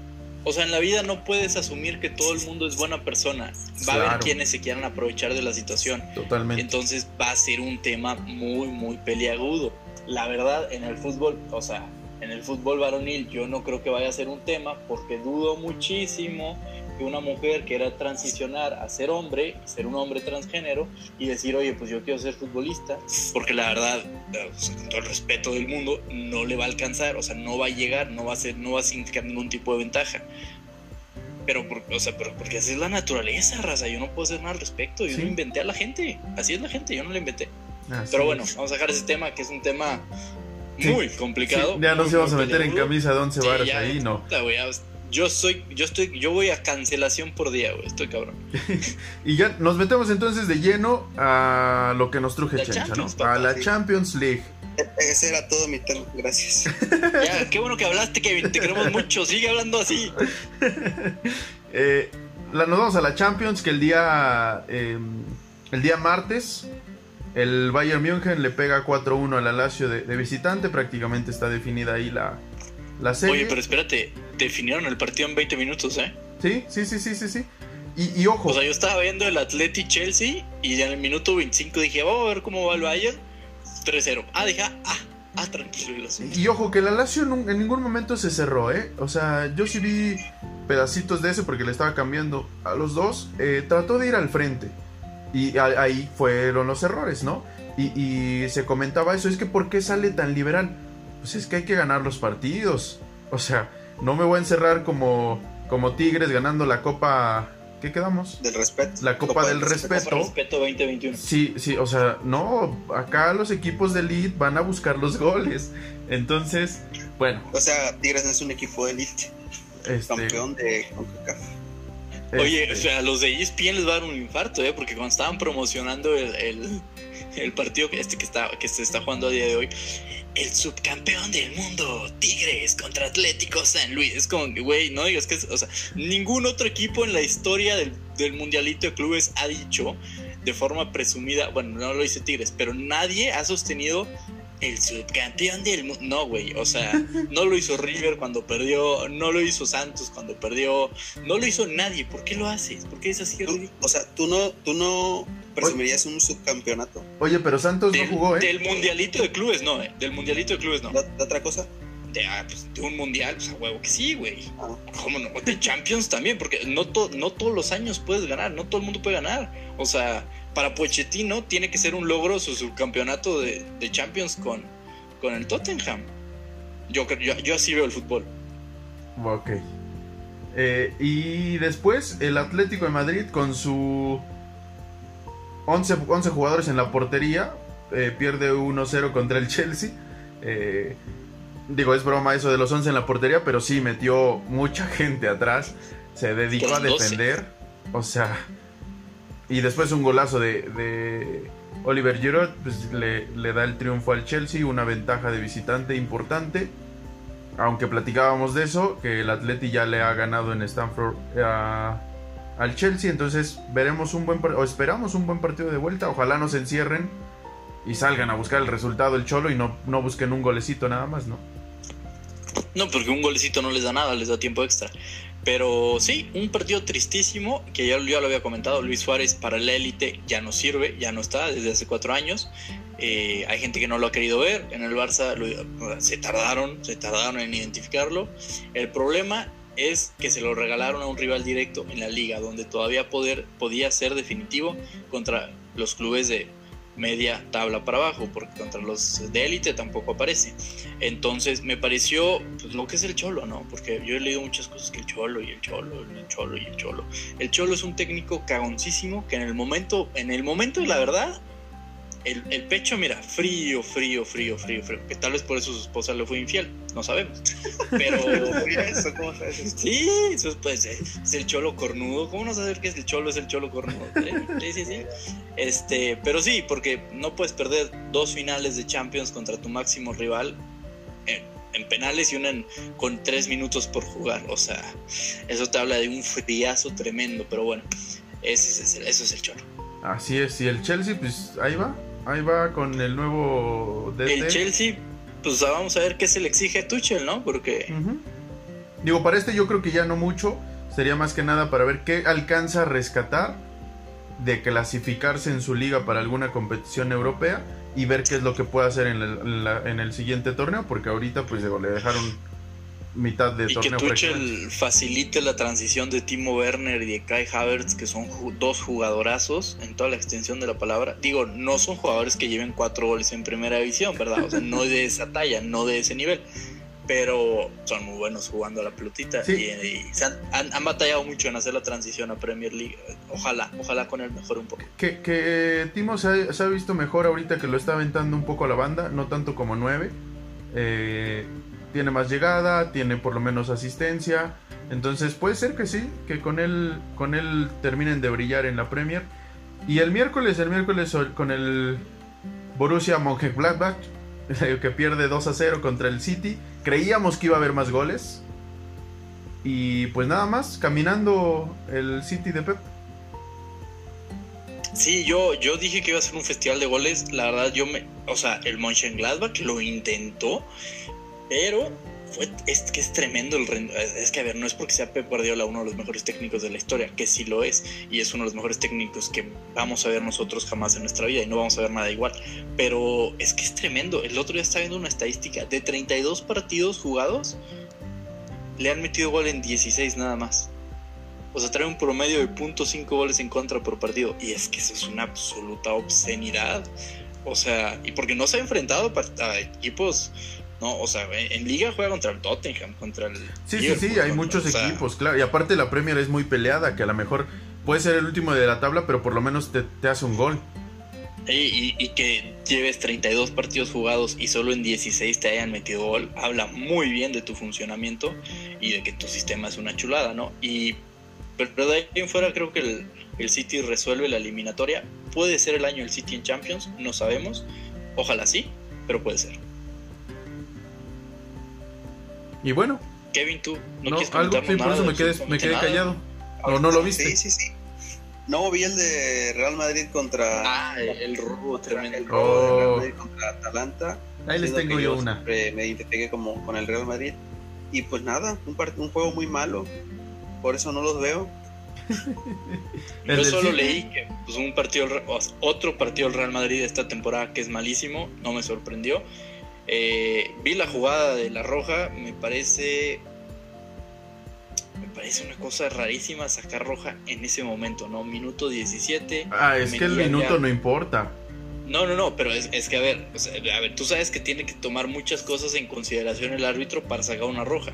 S3: o sea, en la vida no puedes asumir que todo el mundo es buena persona. Va a haber quienes se quieran aprovechar de la situación.
S1: Totalmente.
S3: Entonces va a ser un tema muy, muy peliagudo. La verdad, en el fútbol, o sea, en el fútbol varonil yo no creo que vaya a ser un tema porque dudo muchísimo que una mujer quiera transicionar a ser hombre, ser un hombre transgénero y decir, oye, pues yo quiero ser futbolista, porque la verdad, con todo el respeto del mundo, no le va a alcanzar, o sea, no va a llegar, no va a ser, no va a significar ningún tipo de ventaja. Pero, o sea, pero porque así es la naturaleza, raza, yo no puedo hacer nada al respecto, yo no inventé a la gente, así es la gente, yo no la inventé. pero bueno, vamos a dejar ese tema, que es un tema muy complicado.
S1: Ya no se vamos a meter en camisa de once varas ahí, no.
S3: Yo soy, yo estoy, yo voy a cancelación por día, güey. Estoy cabrón.
S1: y ya nos metemos entonces de lleno a lo que nos truje Chencha, ¿no? a la Champions League.
S2: Ese era todo mi tema, gracias.
S3: ya, qué bueno que hablaste, Kevin. Te queremos mucho. Sigue hablando así.
S1: eh, nos vamos a la Champions, que el día, em, el día martes, el Bayern München le pega 4-1 al de, de visitante. Prácticamente está definida ahí la, la serie.
S3: Oye, pero espérate, definieron el partido en 20 minutos, ¿eh?
S1: Sí, sí, sí, sí, sí, sí. Y, ojo.
S3: O sea, yo estaba viendo el Atleti Chelsea y en el minuto 25 dije, vamos a ver cómo va el Bayern. 3-0. Ah, dije, ah, ah, tranquilo.
S1: Y ojo, que la Lazio en ningún momento se cerró, ¿eh? O sea, yo sí vi pedacitos de ese porque le estaba cambiando a los dos. Eh, trató de ir al frente. Y ahí fueron los errores, ¿no? Y, y se comentaba eso, es que ¿por qué sale tan liberal? Pues es que hay que ganar los partidos. O sea, no me voy a encerrar como, como Tigres ganando la Copa. ¿Qué quedamos?
S2: Del respeto.
S1: La Copa, del, respeto. Copa
S3: respeto 2021.
S1: Sí, sí, o sea, no, acá los equipos de elite van a buscar los goles. Entonces, bueno.
S2: O sea, Tigres no es un equipo de elite. Este... Campeón de CONCACAF.
S3: Oye, o sea, los de ESPN les va a dar un infarto, ¿eh? Porque cuando estaban promocionando el, el, el partido este que, está, que se está jugando a día de hoy, el subcampeón del mundo, Tigres contra Atlético San Luis. Es como, güey, no digas que, o sea, ningún otro equipo en la historia del, del mundialito de clubes ha dicho de forma presumida, bueno, no lo dice Tigres, pero nadie ha sostenido el subcampeón del mundo. No, güey, o sea, no lo hizo River cuando perdió, no lo hizo Santos cuando perdió, no lo hizo nadie. ¿Por qué lo haces? ¿Por qué es así?
S2: o sea, tú no, tú no presumirías un subcampeonato.
S1: Oye, pero Santos no jugó, ¿eh?
S3: Del mundialito de clubes, no, ¿eh? Del mundialito de clubes, no.
S2: ¿De, otra cosa?
S3: de, ah, pues, de un mundial, pues a huevo que sí, güey.
S2: Ah.
S3: ¿Cómo no? De Champions también, porque no, to- no todos los años puedes ganar, no todo el mundo puede ganar. O sea, para Pochettino tiene que ser un logro su subcampeonato de, de Champions con, con el Tottenham. Yo, creo- yo, yo así veo el fútbol.
S1: Ok. Eh, y después el Atlético de Madrid con su 11, 11 jugadores en la portería eh, pierde 1-0 contra el Chelsea. Eh, digo, es broma eso de los 11 en la portería, pero sí metió mucha gente atrás. Se dedicó a
S3: Fueron 12.
S1: defender. O sea, y después un golazo de, de Oliver Giroud pues, le, le da el triunfo al Chelsea, una ventaja de visitante importante. Aunque platicábamos de eso, que el Atleti ya le ha ganado en Stanford a- al Chelsea, entonces veremos un buen o esperamos un buen partido de vuelta. Ojalá no se encierren y salgan a buscar el resultado el Cholo y no, no busquen un golecito nada más, ¿no?
S3: No, porque un golecito no les da nada, les da tiempo extra. Pero sí, un partido tristísimo, que ya, ya lo había comentado, Luis Suárez para la élite ya no sirve, ya no está desde hace cuatro años. Eh, hay gente que no lo ha querido ver, en el Barça se tardaron, se tardaron en identificarlo. El problema es que se lo regalaron a un rival directo en la liga, donde todavía poder, podía ser definitivo contra los clubes de media tabla para abajo, porque contra los de élite tampoco aparece. Entonces me pareció pues, lo que es el Cholo, ¿no? Porque yo he leído muchas cosas que el Cholo y el Cholo, el Cholo y el Cholo. El Cholo es un técnico cagoncísimo que en el momento, en el momento de la verdad, el, el pecho, mira, frío, frío, frío, frío, frío. Que tal vez por eso su esposa le fue infiel, no sabemos. Pero
S2: eso, ¿cómo sabes esto?
S3: Sí, eso es, pues, eh, es el cholo cornudo. ¿Cómo no saber que es el cholo? Es el cholo cornudo. Sí, sí, sí. Este, pero sí, porque no puedes perder dos finales de Champions contra tu máximo rival en, en penales y una en- con tres minutos por jugar. O sea, eso te habla de un friazo tremendo. Pero bueno, ese es el- eso es el cholo.
S1: Así es, y el Chelsea, pues ahí va, ahí va con el nuevo DT.
S3: El Chelsea, pues vamos a ver qué se le exige a Tuchel, ¿no? Porque.
S1: Digo, para este yo creo que ya no mucho. Sería más que nada para ver qué alcanza a rescatar de clasificarse en su liga para alguna competición europea y ver qué es lo que puede hacer en el, en la- en el siguiente torneo, porque ahorita pues digo, le dejaron mitad de
S3: Y que
S1: torneo prácticamente.
S3: Tuchel facilite la transición de Timo Werner y de Kai Havertz, que son ju- dos jugadorazos en toda la extensión de la palabra. Digo, no son jugadores que lleven cuatro goles en primera división, ¿verdad? O sea, no de esa talla, no de ese nivel. Pero son muy buenos jugando a la pelotita
S1: Sí.
S3: y, y se han, han- han batallado mucho en hacer la transición a Premier League. Ojalá, ojalá con él mejore un poco.
S1: Que, que Timo se ha, se ha visto mejor ahorita que lo está aventando un poco a la banda, no tanto como 9. Tiene más llegada, tiene por lo menos asistencia. Entonces puede ser que sí, que con él, con él terminen de brillar en la Premier. Y el miércoles, el miércoles con el Borussia Mönchengladbach, que pierde 2 a 0 contra el City. Creíamos que iba a haber más goles. Y pues nada más, caminando el City de Pep.
S3: Sí, yo, yo dije que iba a ser un festival de goles. La verdad, yo me. O sea, el Mönchengladbach lo intentó, pero es que es tremendo el Es que, a ver, no es porque sea Pep Guardiola uno de los mejores técnicos de la historia, que sí lo es, y es uno de los mejores técnicos que vamos a ver nosotros jamás en nuestra vida y no vamos a ver nada igual. Pero es que es tremendo. El otro día estaba viendo una estadística de 32 partidos jugados, le han metido gol en 16 nada más. O sea, trae un promedio de .5 goles en contra por partido. Y es que eso es una absoluta obscenidad. O sea, y porque no se ha enfrentado a equipos, no, o sea, en, en liga juega contra el Tottenham, contra el.
S1: Sí, sí,
S3: Liverpool,
S1: sí, hay
S3: contra-
S1: muchos
S3: o sea,
S1: equipos, claro. Y aparte la Premier es muy peleada, que a lo mejor puede ser el último de la tabla, pero por lo menos te, te hace un gol.
S3: Y, y- y que lleves 32 partidos jugados y solo en 16 te hayan metido gol, habla muy bien de tu funcionamiento y de que tu sistema es una chulada, ¿no? Y pero pero de ahí en fuera creo que el, el City resuelve la eliminatoria. Puede ser el año del City en Champions, no sabemos. Ojalá sí, pero puede ser.
S1: Y bueno,
S3: Kevin, tú no,
S1: no,
S3: quieres
S1: algo, sí, por eso me
S3: de
S1: quedé, me quedé
S3: nada?
S1: callado. ¿O no lo viste?
S2: Sí, sí, sí. No, vi el de Real Madrid contra.
S3: Ah, el robo
S2: el
S3: tremendo.
S2: robo de Real
S1: Oh.
S2: Madrid contra Atalanta.
S1: Ahí les tengo
S2: que
S1: yo una.
S2: Me identifiqué como con el Real Madrid. Y pues nada, un, part- un juego muy malo. Por eso no los veo.
S1: El
S3: Yo solo leí que pues, un partido, otro partido del Real Madrid esta temporada que es malísimo, no me sorprendió. Eh, vi la jugada de la roja, me parece. Me parece una cosa rarísima sacar roja en ese momento, ¿no? Minuto 17.
S1: Ah, es que el minuto no importa.
S3: No, no, no, pero es, es que a ver, o sea, a ver, tú sabes que tiene que tomar muchas cosas en consideración el árbitro para sacar una roja.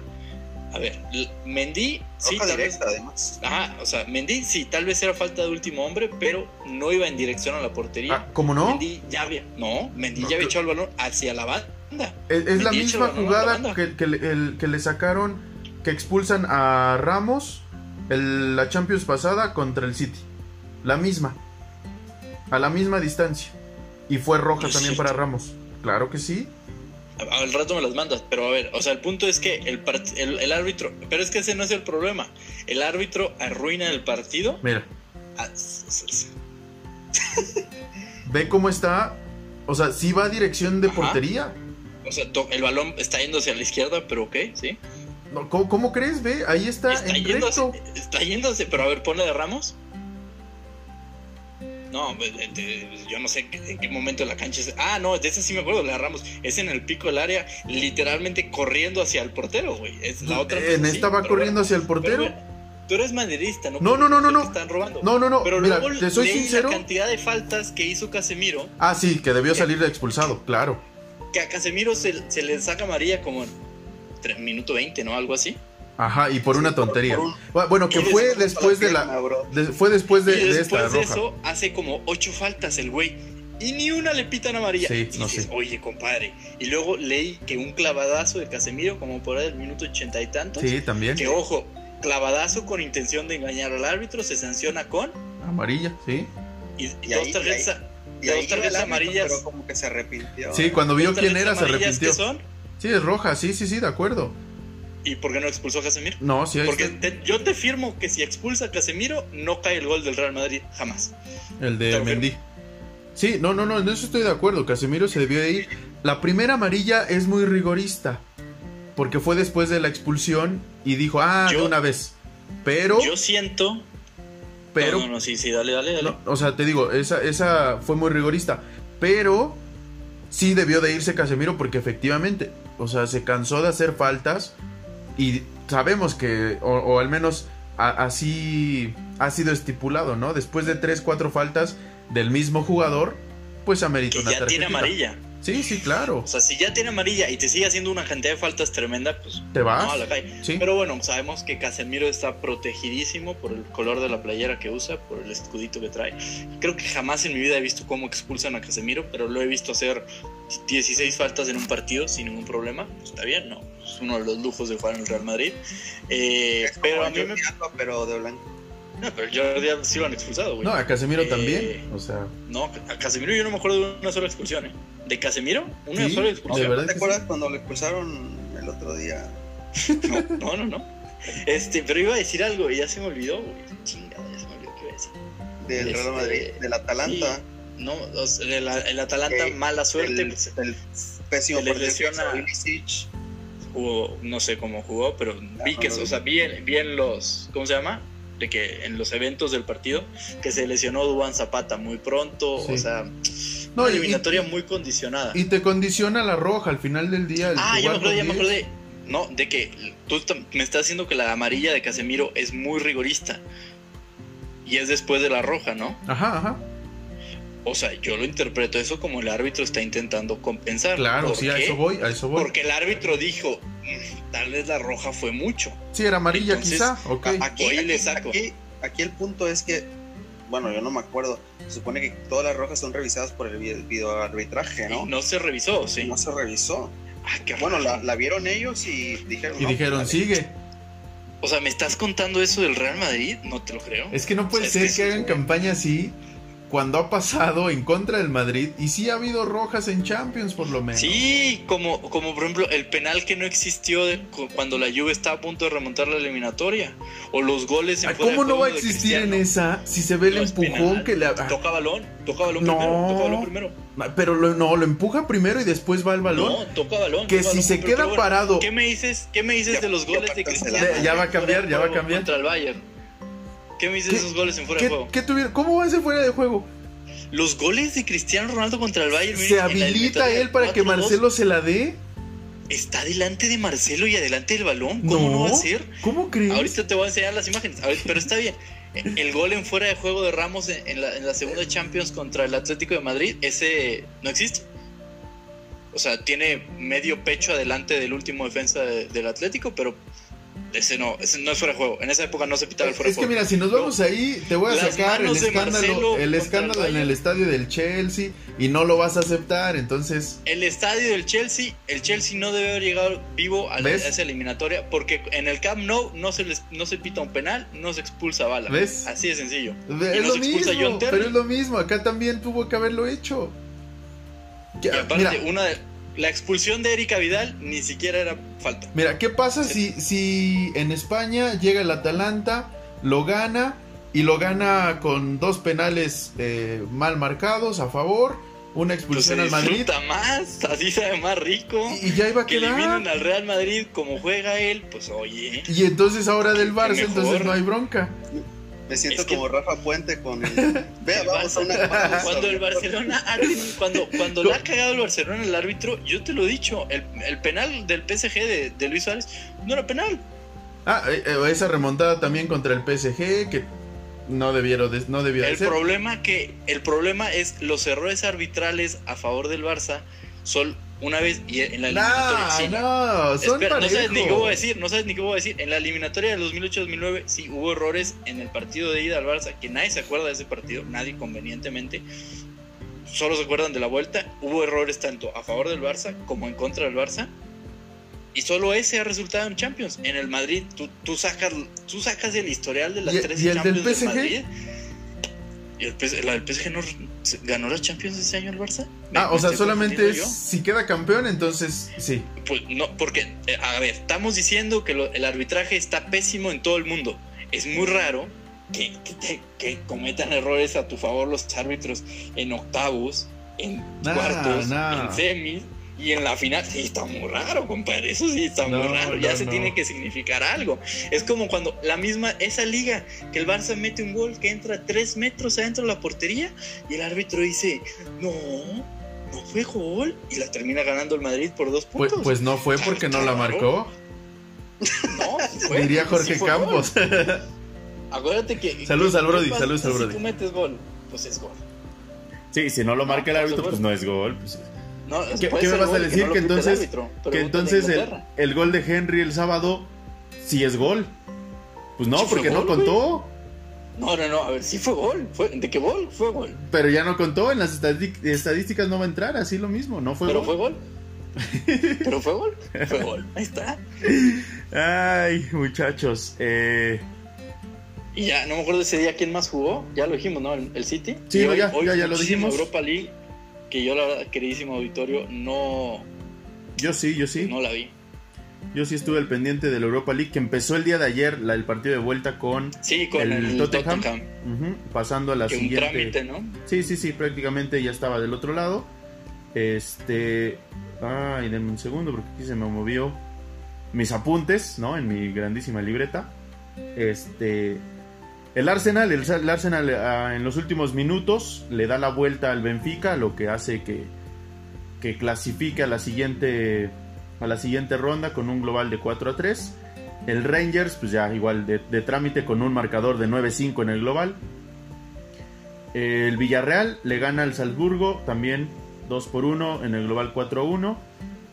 S3: A ver, Mendy, sí,
S2: Roja
S3: tal vez.
S2: directa, además.
S3: Ajá, o sea, Mendy sí, tal vez era falta de último hombre, pero no iba en dirección a la portería.
S1: Ah, ¿Cómo no?
S3: Mendy ya había, no, Mendy
S1: No,
S3: ya había echado el balón hacia la banda.
S1: Es, es la misma
S3: la
S1: jugada que, que le- el- que le sacaron, que expulsan a Ramos el- la Champions pasada contra el City. La misma. A la misma distancia. Y fue roja
S3: es
S1: también
S3: cierto.
S1: para Ramos. Claro que sí.
S3: Al rato me las mandas, pero a ver, o sea, el punto es que el, el, el árbitro, pero es que ese no es el problema. El árbitro arruina el partido.
S1: Mira,
S3: Ah,
S1: ve cómo está. O sea, sí va a dirección de
S3: Ajá.
S1: portería.
S3: O sea, el balón está yendo hacia la izquierda, pero ok, sí.
S1: No, ¿cómo, cómo crees? Ve, ahí está,
S3: Está
S1: en
S3: yéndose,
S1: recto.
S3: está yéndose, pero a ver, ponle de Ramos. No, yo no sé en qué momento de la cancha es. Ah, no, de esa sí me acuerdo, la de Ramos. Es en el pico del área, literalmente corriendo hacia el portero, güey. Es la otra.
S1: En
S3: sí,
S1: esta va
S3: pero
S1: corriendo
S3: bueno,
S1: hacia el
S3: pero
S1: portero.
S3: bueno, tú eres madridista, ¿no?
S1: No, no, no, no, no.
S3: Están robando.
S1: No, no, no.
S3: Pero
S1: Mira,
S3: luego
S1: te soy
S3: leí
S1: sincero.
S3: la cantidad de faltas que hizo Casemiro,
S1: Ah, sí, que debió salir expulsado, claro.
S3: Que a Casemiro se, se le saca María como en minuto 20, ¿no? Algo así.
S1: Ajá, y por una tontería.
S2: por un-
S1: Bu- Bueno, que fue después de la. de- fue después de,
S3: y
S1: de
S3: después
S1: esta
S3: de
S1: roja.
S3: eso hace como ocho faltas el güey. Y ni una le pitan amarilla.
S1: Sí,
S3: y
S1: no
S3: dices,
S1: sé.
S3: oye, compadre. Y luego leí que un clavadazo de Casemiro, como por ahí del minuto ochenta y tantos.
S1: Sí, también.
S3: Que ojo, clavadazo con intención de engañar al árbitro, se sanciona con.
S1: Amarilla, sí.
S3: Y, y dos
S2: ahí-
S3: tarjetas.
S2: Y
S3: dos tarjetas amarillas.
S2: Pero como que se arrepintió.
S1: Sí, cuando vio quién era se arrepintió.
S3: que son.
S1: Sí, es roja, sí, sí, sí, de acuerdo.
S3: ¿Y por qué no expulsó a Casemiro?
S1: No, sí, ahí
S3: Porque
S1: está
S3: te- yo te firmo que si expulsa a Casemiro, no cae el gol del Real Madrid, jamás.
S1: el de Mendy. Sí, no, no, no, en eso estoy de acuerdo. Casemiro se debió de ir. La primera amarilla es muy rigorista. Porque fue después de la expulsión y dijo, ah, de una vez. Pero,
S3: Yo siento.
S1: Pero,
S3: No, no, no, sí, sí, dale, dale, dale.
S1: No, o sea, te digo, esa, esa fue muy rigorista. Pero sí debió de irse Casemiro porque efectivamente, o sea, se cansó de hacer faltas y sabemos que, o, o al menos a- así ha sido estipulado, ¿no? Después de 3, 4 faltas del mismo jugador, pues amerita
S3: que
S1: una
S3: ya tiene amarilla.
S1: Sí, sí, claro.
S3: O sea, si ya tiene amarilla y te sigue haciendo una cantidad de faltas tremenda, pues
S1: Te vas.
S3: no, a la calle.
S1: Sí.
S3: Pero bueno, sabemos que Casemiro está protegidísimo por el color de la playera que usa, por el escudito que trae. Creo que jamás en mi vida he visto cómo expulsan a Casemiro, pero lo he visto hacer 16 faltas en un partido sin ningún problema. Pues está bien, ¿no? Es uno de los lujos de jugar en el Real Madrid. Eh,
S2: Es como
S3: pero a mí me...
S2: Pero de blanco.
S3: No, pero Jordi Alba sí lo han expulsado, güey.
S1: No, a Casemiro
S3: Eh,
S1: también. O sea,
S3: No, a Casemiro yo no me acuerdo de una sola expulsión, ¿eh? ¿De Casemiro? ¿Una
S1: Sí,
S3: sola
S1: de
S3: expulsión?
S1: verdad
S2: ¿Te
S1: sí.
S2: acuerdas cuando lo expulsaron el otro día?
S3: No, no, no. Este, pero iba a decir algo y ya se me olvidó, güey. Chingada, ya se me olvidó qué iba a decir.
S2: Del
S3: Este,
S2: Real Madrid, del Atalanta.
S3: No, o sea, el, el Atalanta,
S2: Eh,
S3: mala suerte,
S2: el,
S3: pues,
S2: el pésimo
S3: se le lesiona- jugó, no sé cómo jugó, pero vi que, o sea, vi vi en los, ¿cómo se llama? De que en los eventos del partido, que se lesionó Dubán Zapata muy pronto,
S1: Sí.
S3: o sea,
S1: No,
S3: una
S1: y-
S3: eliminatoria muy condicionada.
S1: y te condiciona la roja al final del día.
S3: ah, ya me acordé, ya me
S1: 10.
S3: acordé. No, de que tú me estás diciendo que la amarilla de Casemiro es muy rigorista. Y es después de la roja, ¿no?
S1: Ajá, ajá.
S3: O sea, yo lo interpreto eso como el árbitro está intentando compensar.
S1: Claro,
S3: ¿Por
S1: sí, a
S3: qué?
S1: eso voy, a eso voy.
S3: Porque el árbitro dijo, "Mm, tal vez la roja fue mucho.
S1: Sí, era amarilla
S3: Entonces,
S1: quizá, ok.
S2: A- Aquí,
S3: Voy y le
S2: aquí-
S3: saco.
S2: aquí- aquí el punto es que, bueno, yo no me acuerdo. Se supone que todas las rojas son revisadas por el vi- videoarbitraje,
S3: Y
S2: ¿no?
S3: no se revisó, sí.
S2: No se revisó.
S3: Ah, qué
S2: Bueno, la, vieron ellos y dijeron.
S1: Y
S2: no,
S1: dijeron,
S2: pues,
S1: sigue.
S3: O sea, ¿me estás contando eso del Real Madrid? No te lo creo.
S1: Es que no puede
S3: O sea,
S1: ser
S3: es
S1: que,
S3: que sí,
S1: hagan campaña así cuando ha pasado en contra del Madrid y sí ha habido rojas en Champions por lo menos.
S3: Sí, como, como por ejemplo el penal que no existió de- cu- cuando la Juve estaba a punto de remontar la eliminatoria. O los goles en
S1: Ay,
S3: fuera de
S1: ¿Cómo no va a existir en esa si se ve el
S3: No
S1: empujón
S3: penal.
S1: que le ha...
S3: Toca balón, toca balón
S1: No.
S3: primero, toca balón primero.
S1: Pero lo- no, lo empuja primero y después va el balón.
S3: No, toca balón.
S1: que
S3: toca
S1: si
S3: balón
S1: se queda
S3: bueno,
S1: parado...
S3: ¿Qué me dices, qué me dices
S2: Ya-
S3: de los
S2: ya
S3: goles de Cristiano?
S1: Ya va a cambiar, ya va a cambiar.
S3: Contra el Bayern. ¿Qué me dices
S1: ¿Qué-
S3: de esos goles en fuera
S1: ¿Qué,
S3: de juego?
S1: qué tuvieron- ¿Cómo va a ser fuera de juego?
S3: los goles de Cristiano Ronaldo contra el Bayern.
S1: ¿Se habilita él para que Marcelo se la dé?
S3: Está delante de Marcelo y adelante del balón. ¿Cómo no, va a ser?
S1: ¿Cómo crees?
S3: Ahorita te voy a enseñar las imágenes. pero está bien. El gol en fuera de juego de Ramos en la, en la segunda Champions contra el Atlético de Madrid, ese no existe. O sea, tiene medio pecho adelante del último defensa del Atlético, pero ese no, ese no es fuera de juego. En esa época no se pitaba el fuera
S1: de juego. Es que mira, si nos vamos ahí, te voy a sacar el escándalo, el escándalo en el estadio del Chelsea y no lo vas a aceptar, entonces.
S3: El estadio del Chelsea, el Chelsea no debe haber llegado vivo a, esa eliminatoria porque en el Camp Nou no se les, no se pita un penal, no se expulsa bala. ¿Ves? Así de sencillo.
S1: Es lo mismo, pero es lo mismo, acá también tuvo que haberlo hecho.
S3: y aparte, una de la expulsión de Erika Vidal ni siquiera era falta.
S1: Mira, ¿qué pasa si, si en España llega el Atalanta, lo gana y lo gana con dos penales eh, mal marcados a favor? Una expulsión
S3: pues
S1: al Madrid.
S3: más, así sabe más rico.
S1: Y, ya iba a
S3: que
S1: quedar.
S3: al Real Madrid como juega él, pues oye.
S1: Y entonces ahora del Barça, entonces no hay bronca.
S2: Me siento como Rafa Puente con el... Vea, vamos a una...
S3: Cuando el Barcelona cuando, cuando le ha cagado el Barcelona el árbitro, yo te lo he dicho, el, el penal del PSG de, de, Luis Suárez no era penal.
S1: Ah, eh, eh, esa remontada también contra el PSG que no debieron de, no debió
S3: el
S1: ser.
S3: problema que el problema es los errores arbitrales a favor del Barça son una vez y en la eliminatoria.
S1: No, son
S3: no sabes ni qué voy a decir, no sabes ni qué voy a decir. En la eliminatoria del 2008-2009 sí hubo errores en el partido de ida al Barça, que nadie se acuerda de ese partido, nadie convenientemente. Solo se acuerdan de la vuelta. Hubo errores tanto a favor del Barça como en contra del Barça. Y solo ese ha resultado en Champions. En el Madrid, tú, tú sacas, tú sacas el historial de las tres Champions del, Madrid. ¿Y el, la del PSG no ganó la Champions ese año el Barça?
S1: Ah, o sea, solamente si queda campeón, entonces sí.
S3: Pues no, porque, eh, a ver, estamos diciendo que el arbitraje está pésimo en todo el mundo. Es muy raro que, que, cometan errores a tu favor los árbitros en octavos, en cuartos, en semis y en la final, sí, está muy raro, compadre. Eso sí está muy raro. Ya se tiene que significar algo. Es como cuando la misma, esa liga, que el Barça mete un gol que entra tres metros adentro de la portería y el árbitro dice, no, no fue gol. Y la termina ganando el Madrid por dos
S1: pues,
S3: puntos.
S1: Pues, no fue porque no la marcó.
S3: No, fue,
S1: Diría Jorge Campos.
S3: Acuérdate que.
S1: Saludos al Brody, saludos al Brody.
S3: Si tú metes gol, pues es gol.
S1: Sí, si no lo marca el árbitro, pues no es gol. Pues
S3: ¿Qué,
S1: me vas a decir? Que, entonces, que entonces el, gol de Henry el sábado sí es gol. Pues no, porque no contó.
S3: No, no, no, a ver, sí fue gol. ¿De qué gol? Fue gol.
S1: Pero ya no contó, en las estadísticas no va a entrar, así lo mismo, no fue
S3: Pero fue gol. Pero fue gol. Fue gol. Ahí está.
S1: Ay, muchachos. Eh...
S3: Y ya, no me acuerdo ese día quién más jugó. Ya lo dijimos, ¿no? El, City.
S1: Sí, ya, ya, ya, lo dijimos.
S3: Europa League que yo la verdad, queridísimo auditorio, no...
S1: Yo sí, yo sí.
S3: No la vi.
S1: Yo sí estuve al pendiente de la Europa League, que empezó el día de ayer, la, el partido de vuelta con,
S3: sí, con el, Tottenham,
S1: pasando a la siguiente.
S3: Un trámite, ¿no?
S1: Sí, sí, sí, prácticamente ya estaba del otro lado. Este, ay, denme un segundo porque aquí se me movió mis apuntes, ¿no? En mi grandísima libreta. Este, el Arsenal, el, Arsenal ah, en los últimos minutos le da la vuelta al Benfica, lo que hace que, que clasifique a la siguiente ronda con un global de 4 a 3. El Rangers, pues ya igual de, trámite con un marcador de 9-5 en el global. El Villarreal le gana al Salzburgo también 2 por 1 en el global 4 a 1.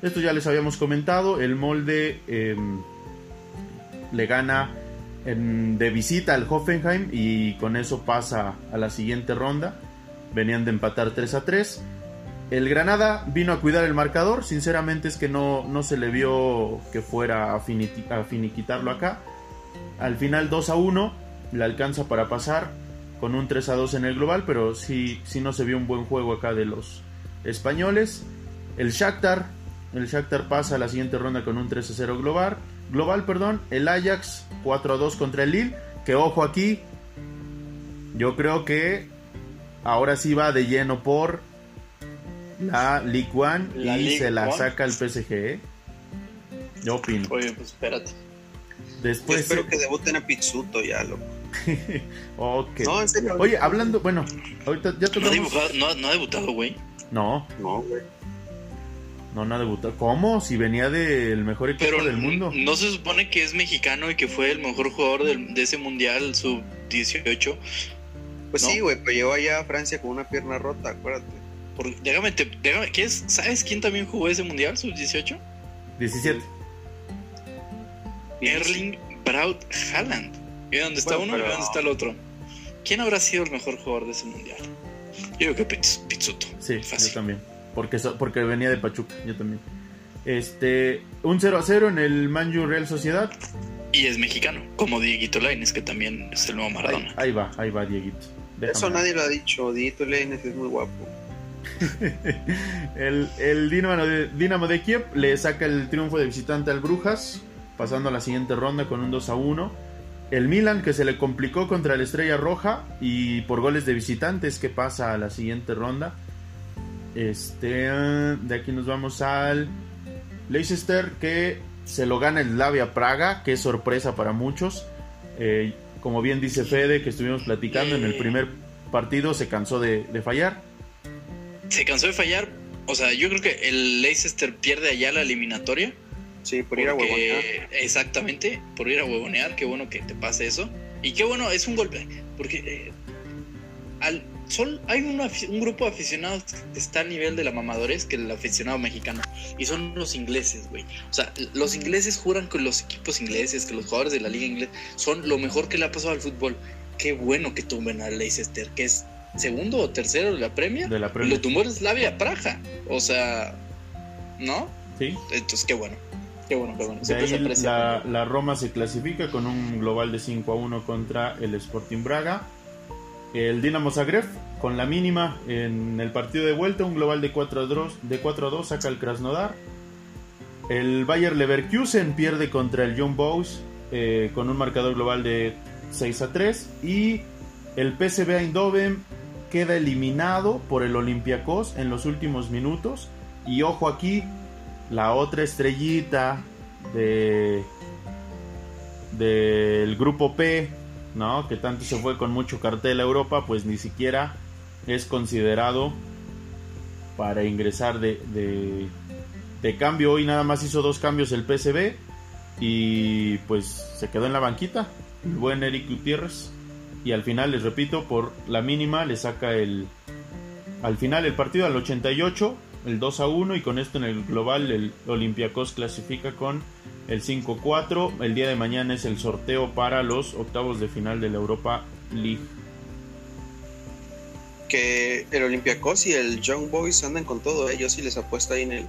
S1: Esto ya les habíamos comentado. El molde em, le gana de visita al Hoffenheim y con eso pasa a la siguiente ronda. Venían de empatar 3 a 3. El Granada vino a cuidar el marcador, sinceramente es que no, no se le vio que fuera a, finiquitarlo acá. Al final 2 a 1 le alcanza para pasar con un 3 a 2 en el global, pero sí, sí no se vio un buen juego acá de los españoles. El Shakhtar, el Shakhtar pasa a la siguiente ronda con un 3 a 0 global global, perdón, el Ajax 4 a 2 contra el Lille, que ojo aquí, yo creo que ahora sí va de lleno por la Ligue 1 y se la saca el PSG. ¿eh? Yo opino.
S3: Oye, pues espérate.
S1: Después,
S2: espero que debuten a Pizzuto ya, loco.
S1: ok.
S2: No, en serio.
S1: Oye, hablando, bueno, ahorita ya
S3: No ha,
S1: tocamos.
S3: dibujado- no- no ha debutado, güey.
S1: No,
S2: No, güey.
S1: no, no ha debutado. ¿Cómo? Si venía del mejor equipo
S3: Pero
S1: del mundo.
S3: no se supone que es mexicano y que fue el mejor jugador del- de ese mundial sub-18.
S2: Pues
S3: No.
S2: sí, güey, pero llegó allá a Francia con una pierna rota, acuérdate.
S3: Por- déjame, te- déjame, ¿qué es? ¿sabes quién también jugó ese mundial sub-18?
S1: 17.
S3: Erling Braut Haaland. ¿Y dónde está
S2: Bueno,
S3: uno y
S2: pero-
S3: dónde está el otro? ¿Quién habrá sido el mejor jugador de ese mundial? Yo digo que Piz- Pizzuto.
S1: Sí,
S3: Fácil.
S1: yo también. Porque, so- porque venía de Pachuca, yo también. Este, un 0 a 0 en el Manju Real Sociedad.
S3: Y es mexicano, como Dieguito Lainez, que también es el nuevo Maradona.
S1: ahí va, ahí va Dieguito. Déjame.
S2: Eso nadie lo ha dicho. Dieguito Leines es muy guapo.
S1: el el Dinamo, de, Dinamo de Kiev le saca el triunfo de visitante al Brujas, pasando a la siguiente ronda con un 2 a 1. El Milan que se le complicó contra la Estrella Roja y por goles de visitantes que pasa a la siguiente ronda. Este, eh, de aquí nos vamos al Leicester que se lo gana el Slavia Praga, que es sorpresa para muchos. Eh, como bien dice Fede, que estuvimos platicando en el primer partido, se cansó de, de fallar.
S3: Se cansó de fallar. O sea, yo creo que el Leicester pierde allá la eliminatoria.
S2: Sí, por ir a huevonear.
S3: Exactamente, por ir a huevonear. Qué bueno que te pase eso. Y qué bueno, es un golpe. Porque eh, al, son, hay una un grupo de aficionados que está al nivel de la mamadores que el aficionado mexicano. Y son los ingleses, güey. O sea, los ingleses juran que los equipos ingleses, que los jugadores de la liga inglesa son lo mejor que le ha pasado al fútbol. Qué bueno que tumben al Leicester, que es segundo o tercero de la Premier.
S1: De la Premier.
S3: lo tumbó Slavia Praja. O sea, ¿no?
S1: Sí.
S3: Entonces, qué bueno. Qué bueno, qué bueno.
S1: De
S3: Siempre se
S1: ahí la, la Roma se clasifica con un global de 5 a 1 contra el Sporting Braga. El Dinamo Zagreb con la mínima en el partido de vuelta, un global de 4 a 2, de 4 a 2 saca el Krasnodar. El Bayer Leverkusen pierde contra el John Bows eh, con un marcador global de 6 a 3 y el PSV Eindhoven queda eliminado por el Olympiacos en los últimos minutos y ojo aquí la otra estrellita de del grupo P, ¿no? Que tanto se fue con mucho cartel a Europa, pues ni siquiera es considerado para ingresar de, de, cambio. Hoy nada más hizo dos cambios el PSV y pues se quedó en la banquita. El buen Eric Gutiérrez. Y al final, les repito, por la mínima le saca el. Al final el partido al 88, el 2 a 1. Y con esto en el global, el Olympiacos clasifica con el 5-4. El día de mañana es el sorteo para los octavos de final de la Europa League.
S2: Que el Olympiacos y el Young Boys andan con todo, ¿eh? Yo sí les apuesto ahí en el,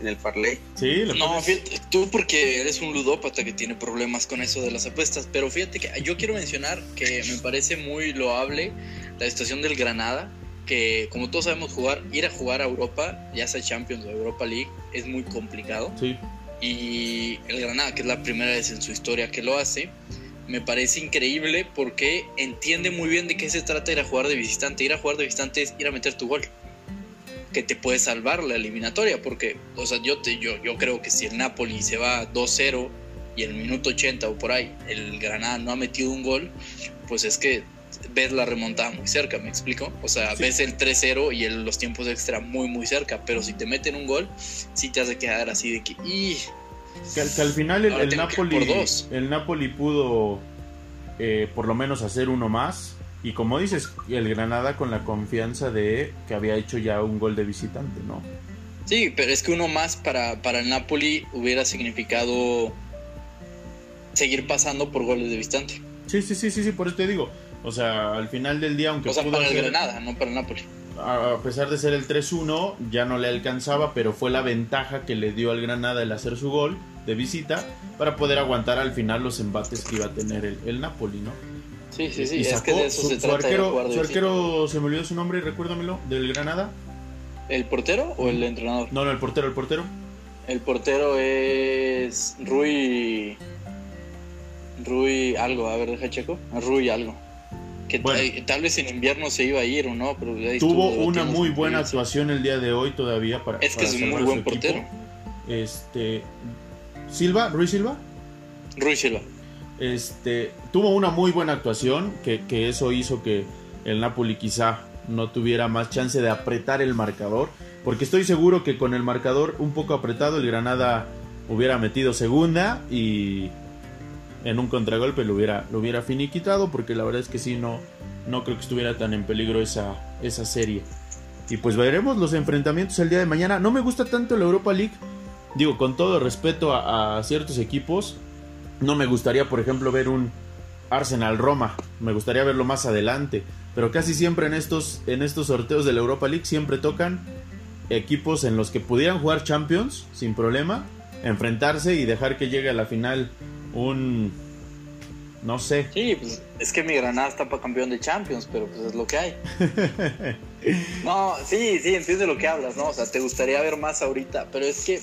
S2: en el parlay.
S1: Sí,
S3: No, fíjate, tú porque eres un ludópata que tiene problemas con eso de las apuestas, pero fíjate que yo quiero mencionar que me parece muy loable la situación del Granada, que como todos sabemos jugar, ir a jugar a Europa, ya sea Champions o Europa League, es muy complicado.
S1: Sí,
S3: Y el Granada, que es la primera vez en su historia que lo hace, me parece increíble porque entiende muy bien de qué se trata ir a jugar de visitante. Ir a jugar de visitante es ir a meter tu gol. Que te puede salvar la eliminatoria. Porque, o sea, yo, te, yo, yo creo que si el Napoli se va 2-0 y en el minuto 80 o por ahí el Granada no ha metido un gol, pues es que ves la remontada muy cerca, ¿me explico? O sea,
S1: Sí.
S3: ves el 3-0 y el- los tiempos extra muy, muy cerca. Pero si te meten un gol, sí te hace quedar así de que... "Ih,
S1: que, al- que al final el, el Napoli,
S3: dos.
S1: el Napoli pudo eh, por lo menos hacer uno más. Y como dices, el Granada con la confianza de que había hecho ya un gol de visitante, ¿no?
S3: Sí, pero es que uno más para, para el Napoli hubiera significado seguir pasando por goles de visitante.
S1: Sí, sí, sí, sí, sí, por eso te digo. O sea, al final del día, aunque
S3: O sea,
S1: pudo
S3: para el Granada, no para el Napoli.
S1: a pesar de ser el 3-1, ya no le alcanzaba, pero fue la ventaja que le dio al Granada el hacer su gol de visita para poder aguantar al final los embates que iba a tener el, el Napoli, ¿no?
S3: Sí, sí, sí.
S1: y
S3: es
S1: sacó
S3: que de eso
S1: su,
S3: se trata
S1: arquero,
S3: de
S1: su arquero, se me olvidó su nombre, recuérdamelo, del Granada.
S3: ¿El portero o el entrenador?
S1: No, no, el portero, el portero.
S3: El portero es Rui. Rui algo, a ver, deja checo. Rui algo. Que
S1: Bueno.
S3: tal, tal vez en invierno se iba a ir o no, pero ahí
S1: Tuvo una muy buena actuación el día de hoy todavía para
S3: Es que
S1: para
S3: es un muy buen
S1: equipo.
S3: portero.
S1: Este Silva, Ruiz Silva.
S3: Rui Silva.
S1: Este, tuvo una muy buena actuación, que, que eso hizo que el Napoli quizá no tuviera más chance de apretar el marcador, porque estoy seguro que con el marcador un poco apretado el Granada hubiera metido segunda y en un contragolpe lo hubiera, lo hubiera finiquitado, porque la verdad es que sí, no, no creo que estuviera tan en peligro esa, esa serie. Y pues veremos los enfrentamientos el día de mañana. No me gusta tanto la Europa League, digo, con todo respeto a, ciertos equipos, no me gustaría, por ejemplo, ver un Arsenal Roma, me gustaría verlo más adelante, pero casi siempre en estos, en estos sorteos de la Europa League siempre tocan equipos en los que pudieran jugar Champions sin problema, enfrentarse y dejar que llegue a la final un no sé.
S3: Sí, pues es que mi Granada está para campeón de Champions, pero pues es lo que hay. no, sí, sí, entiendo lo que hablas, ¿no? O sea, te gustaría ver más ahorita, pero es que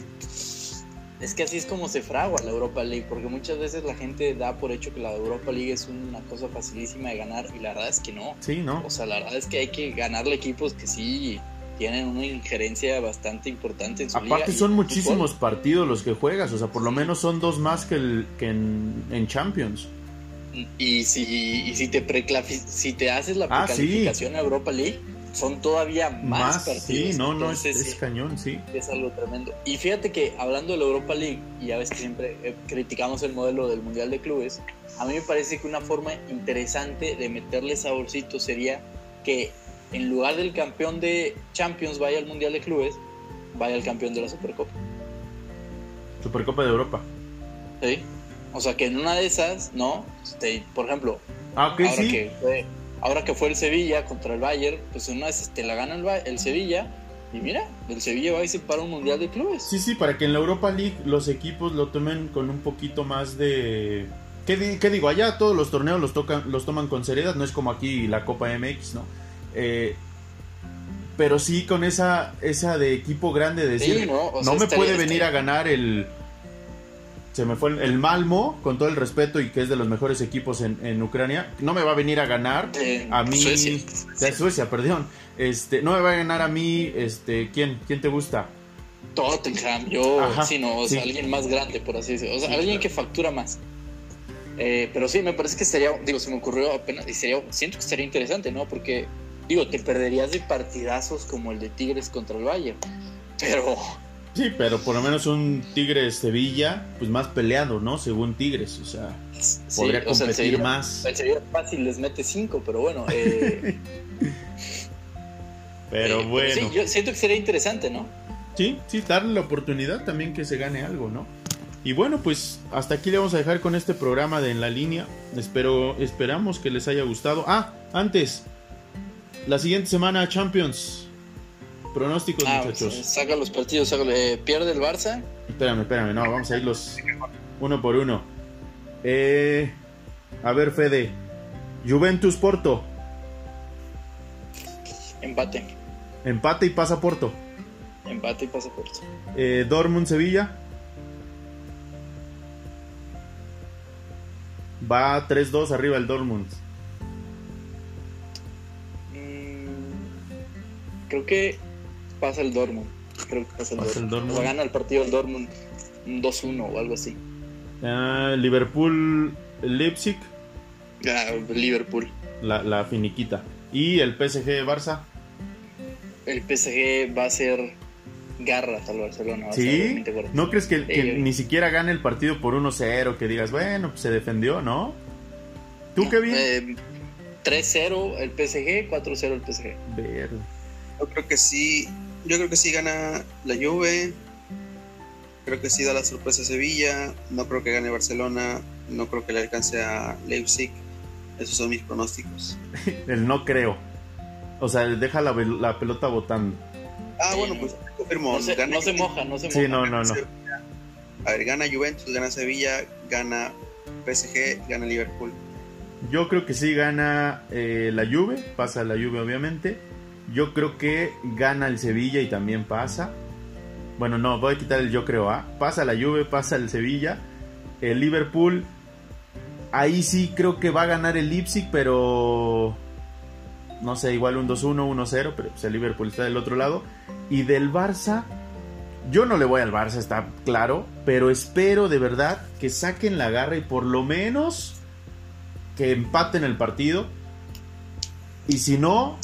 S3: es que así es como se fragua la Europa League, porque muchas veces la gente da por hecho que la Europa League es una cosa facilísima de ganar y la verdad es que no.
S1: Sí, ¿no?
S3: O sea, la verdad es que hay que ganarle equipos que sí tienen una injerencia bastante importante en su
S1: Aparte
S3: liga
S1: son muchísimos partidos los que juegas, o sea, por lo menos son dos más que, el, que en, en Champions.
S3: Y si, y si te si te haces la
S1: Ah,
S3: preclasificación
S1: sí.
S3: a Europa League, son todavía más, partidos.
S1: sí, no, no, es,
S3: Entonces,
S1: es cañón, sí.
S3: es algo tremendo. Y fíjate que hablando de la Europa League, y ya ves que siempre eh, criticamos el modelo del Mundial de Clubes, a mí me parece que una forma interesante de meterle saborcito sería que en lugar del campeón de Champions vaya al Mundial de Clubes, vaya el campeón de la Supercopa.
S1: Supercopa de Europa.
S3: ¿Sí? O sea, que en una de esas, ¿no? Este, por ejemplo,
S1: Ah, ok,
S3: ahora,
S1: sí.
S3: que fue, ahora que fue el Sevilla contra el Bayern, pues en una vez te la gana el, el Sevilla y mira, el Sevilla va a irse para un mundial de clubes.
S1: Sí, sí, para que en la Europa League los equipos lo tomen con un poquito más de... ¿Qué, di- qué digo? Allá todos los torneos los, tocan, los toman con seriedad, no es como aquí la Copa MX, ¿no? Eh, pero sí con esa, esa de equipo grande de decir,
S3: Sí, ¿no? O
S1: no
S3: sea,
S1: me puede venir a ganar el... Se me fue el, el Malmo, con todo el respeto y que es de los mejores equipos en, en Ucrania. No me va a venir a ganar
S3: Eh,
S1: a mí...
S3: Suecia.
S1: de Suecia, perdón. Este, no me va a ganar a mí, este, ¿quién? ¿Quién te gusta?
S3: Tottenham, yo,
S1: Ajá,
S3: sí, no, o sea, alguien más grande, por así decirlo. O sea,
S1: Sí,
S3: alguien
S1: claro.
S3: que factura más. Eh, pero sí, me parece que sería, digo, se me ocurrió apenas, y sería, siento que sería interesante, ¿no? Porque, digo, te perderías de partidazos como el de Tigres contra el Bayern. Pero,
S1: Sí, pero por lo menos un Tigres Sevilla, pues más peleado, ¿no? Según Tigres, o sea,
S3: sí,
S1: podría
S3: o sea,
S1: competir
S3: Sevilla-
S1: más.
S3: El Sevilla fácil les mete 5, pero bueno. eh,
S1: Pero
S3: eh,
S1: bueno,
S3: sí, yo siento que sería interesante, ¿no?
S1: sí, sí, darle la oportunidad también que se gane algo, ¿no? Y bueno, pues hasta aquí le vamos a dejar con este programa de En la Línea. Espero, esperamos que les haya gustado. Ah, antes, la siguiente semana Champions. Pronósticos,
S3: Ah,
S1: muchachos.
S3: pues, saca los partidos, saca- eh, pierde el Barça.
S1: Espérame, espérame, no, vamos a irlos uno por uno. Eh, a ver, Fede. Juventus Porto.
S3: Empate.
S1: Empate y pasa Porto.
S3: Empate y pasaporte.
S1: Eh, Dortmund Sevilla. Va 3-2 arriba el Dortmund.
S3: Creo que pasa el Dortmund. Creo que pasa el
S1: Pasa el
S3: Dortmund.
S1: Dortmund.
S3: O gana el partido el Dortmund un 2-1 o algo así.
S1: Ah, Liverpool Leipzig.
S3: Ah, Liverpool.
S1: La, la finiquita. Y el PSG Barça.
S3: El PSG va a ser garras al Barcelona. ser
S1: ¿Sí? ¿No crees que, que
S3: Eh,
S1: ni siquiera gane el partido por 1-0? Que digas, bueno, pues se defendió, ¿no? ¿Tú,
S3: No,
S1: Kevin?
S3: eh, 3-0 el PSG, 4-0 el PSG.
S1: Verde.
S2: Yo creo que sí, yo creo que sí gana la Juve. Creo que sí da la sorpresa a Sevilla. No creo que gane Barcelona. No creo que le alcance a Leipzig. Esos son mis pronósticos.
S1: El no creo. O sea, deja la, pelota botando.
S2: Ah,
S3: Sí,
S2: bueno,
S3: no.
S2: pues confirmo.
S3: No se,
S2: gana
S3: no se
S2: Juventus,
S3: moja, no se moja.
S1: Sí, no, no, no.
S2: A ver, gana Juventus, gana Sevilla, gana PSG, gana Liverpool.
S1: Yo creo que sí gana eh, la Juve, pasa la Juve obviamente. Yo creo que gana el Sevilla y también pasa. Bueno, no, voy a quitar el yo creo, ¿ah? Pasa la Juve, pasa el Sevilla. El Liverpool, ahí sí creo que va a ganar el Leipzig, pero no sé, igual un 2-1, 1-0, pero pues el Liverpool está del otro lado. Y del Barça, Yo no le voy al Barça, está claro, pero espero de verdad que saquen la garra y por lo menos que empaten el partido. Y si no,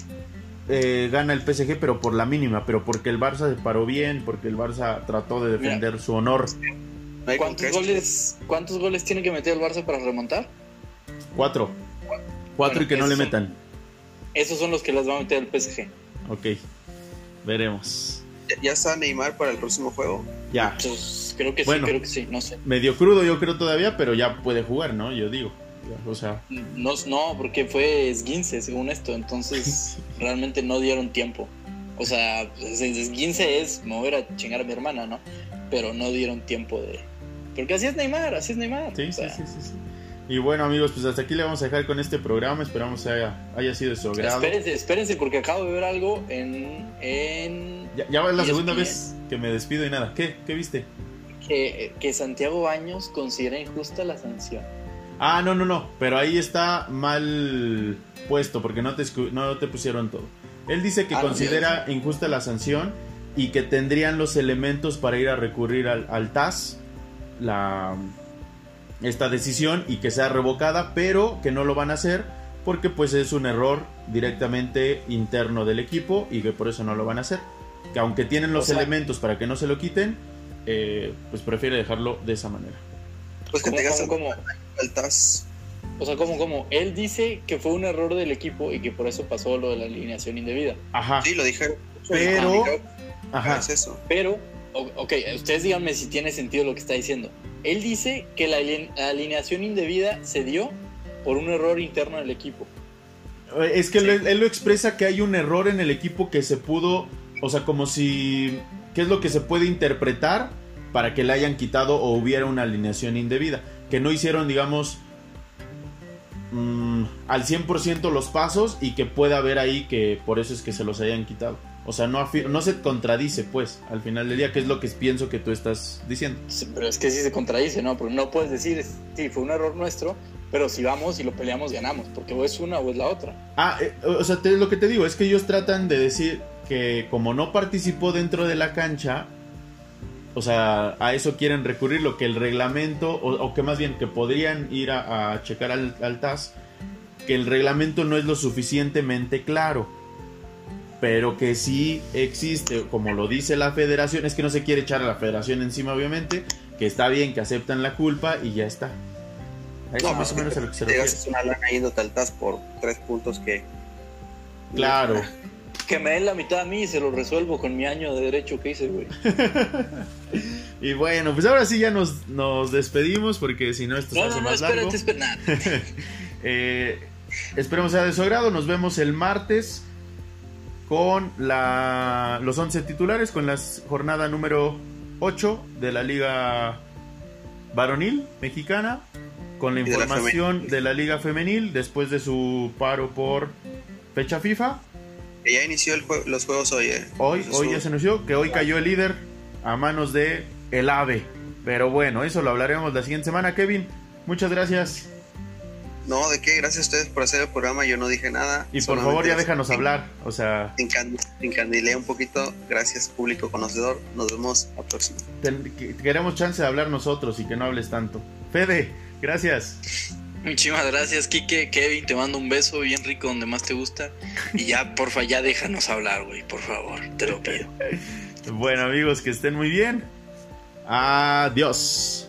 S1: eh, gana el PSG, pero por la mínima, pero porque el Barça se paró bien, porque el Barça trató de defender su honor.
S3: ¿Cuántos goles, ¿Cuántos goles tiene que meter el Barça para remontar?
S1: Cuatro. Cuatro y que no le metan.
S3: esos son los que las va a meter el PSG.
S1: Ok, veremos.
S2: ¿Ya está Neymar para el próximo juego?
S1: Ya.
S3: Pues, creo que sí, creo que sí, no sé.
S1: Medio crudo yo creo todavía, pero ya puede jugar, ¿no? Yo digo. O sea.
S3: No, no porque fue esguince, según esto, entonces realmente no dieron tiempo. O sea, esguince es mover a chingar a mi hermana, ¿no? Pero no dieron tiempo de... Porque así es Neymar, así es Neymar.
S1: Sí, sí, sí, sí, Y bueno amigos, pues hasta aquí le vamos a dejar con este programa. Esperamos que haya, haya sido de su agrado.
S3: Espérense, espérense porque acabo de ver algo en... en
S1: ya, ya es la segunda vez que me despido y nada. ¿Qué? ¿Qué viste?
S3: Que, que Santiago Baños considera injusta la sanción.
S1: Ah, no, no, no. Pero ahí está mal puesto porque no te, no te pusieron todo. Él dice que ah, considera injusta la sanción y que tendrían los elementos para ir a recurrir al, al TAS la, esta decisión y que sea revocada, pero que no lo van a hacer porque pues es un error directamente interno del equipo y que por eso no lo van a hacer. Que aunque tienen los elementos para que no se lo quiten, eh, pues prefiere dejarlo de esa manera.
S2: Pues que tengas como
S3: o sea, como, como, él dice que fue un error del equipo y que por eso pasó lo de la alineación indebida.
S1: Ajá.
S2: Sí, lo dije.
S1: Pero, ajá.
S2: Es eso.
S3: Pero, ok, ustedes díganme si tiene sentido lo que está diciendo. Él dice que la alineación indebida se dio por un error interno del equipo.
S1: Es que él, lo expresa que hay un error en el equipo que se pudo, o sea, como si, ¿qué es lo que se puede interpretar para que le hayan quitado o hubiera una alineación indebida? Que no hicieron, digamos, mm, al 100% los pasos y que puede haber ahí que por eso es que se los hayan quitado. O sea, no, no se contradice, pues, al final del día, que es lo que pienso que tú estás diciendo.
S3: pero es que sí se contradice, ¿no? Porque no puedes decir, sí, fue un error nuestro, pero si vamos y lo peleamos, ganamos, porque o es una o es la otra.
S1: Ah, eh, o sea, lo que te digo es que ellos tratan de decir que como no participó dentro de la cancha, o sea, a eso quieren recurrir, lo que el reglamento, o, que más bien que podrían ir a, checar al, al, TAS, que el reglamento no es lo suficientemente claro, pero que sí existe, como lo dice la federación, es que no se quiere echar a la federación encima, obviamente, que está bien, que aceptan la culpa y ya está.
S2: Eso no, más o menos es lo que se refiere. una lana yendo al TAS por tres puntos que...
S1: Claro
S3: que me den la mitad a mí y se lo resuelvo con mi año de derecho que hice, güey.
S1: y bueno, pues ahora sí ya nos, nos despedimos porque si no esto se hace no, más largo.
S3: Espérate,
S1: eh, esperemos sea de su agrado. Nos vemos el martes con la, los 11 titulares, con la jornada número 8 de la Liga Varonil Mexicana, con la información de la Liga Femenil después de su paro por fecha FIFA
S2: ya inició los juegos hoy, ¿eh?
S1: Hoy, hoy ya se anunció que hoy cayó el líder a manos de el AVE. Pero bueno, eso lo hablaremos la siguiente semana. Kevin, muchas gracias.
S2: No, ¿de qué? Gracias a ustedes por hacer el programa. Yo no dije nada.
S1: Y por favor, ya déjanos hablar. O sea.
S2: Encandilé un poquito. Gracias, público conocedor. Nos vemos la próxima.
S1: queremos chance de hablar nosotros y que no hables tanto. Fede, gracias.
S3: Muchísimas gracias, Kike. Kevin, te mando un beso bien rico donde más te gusta. Y ya, porfa, ya déjanos hablar, güey, por favor, te lo pido.
S1: bueno, amigos, que estén muy bien. Adiós.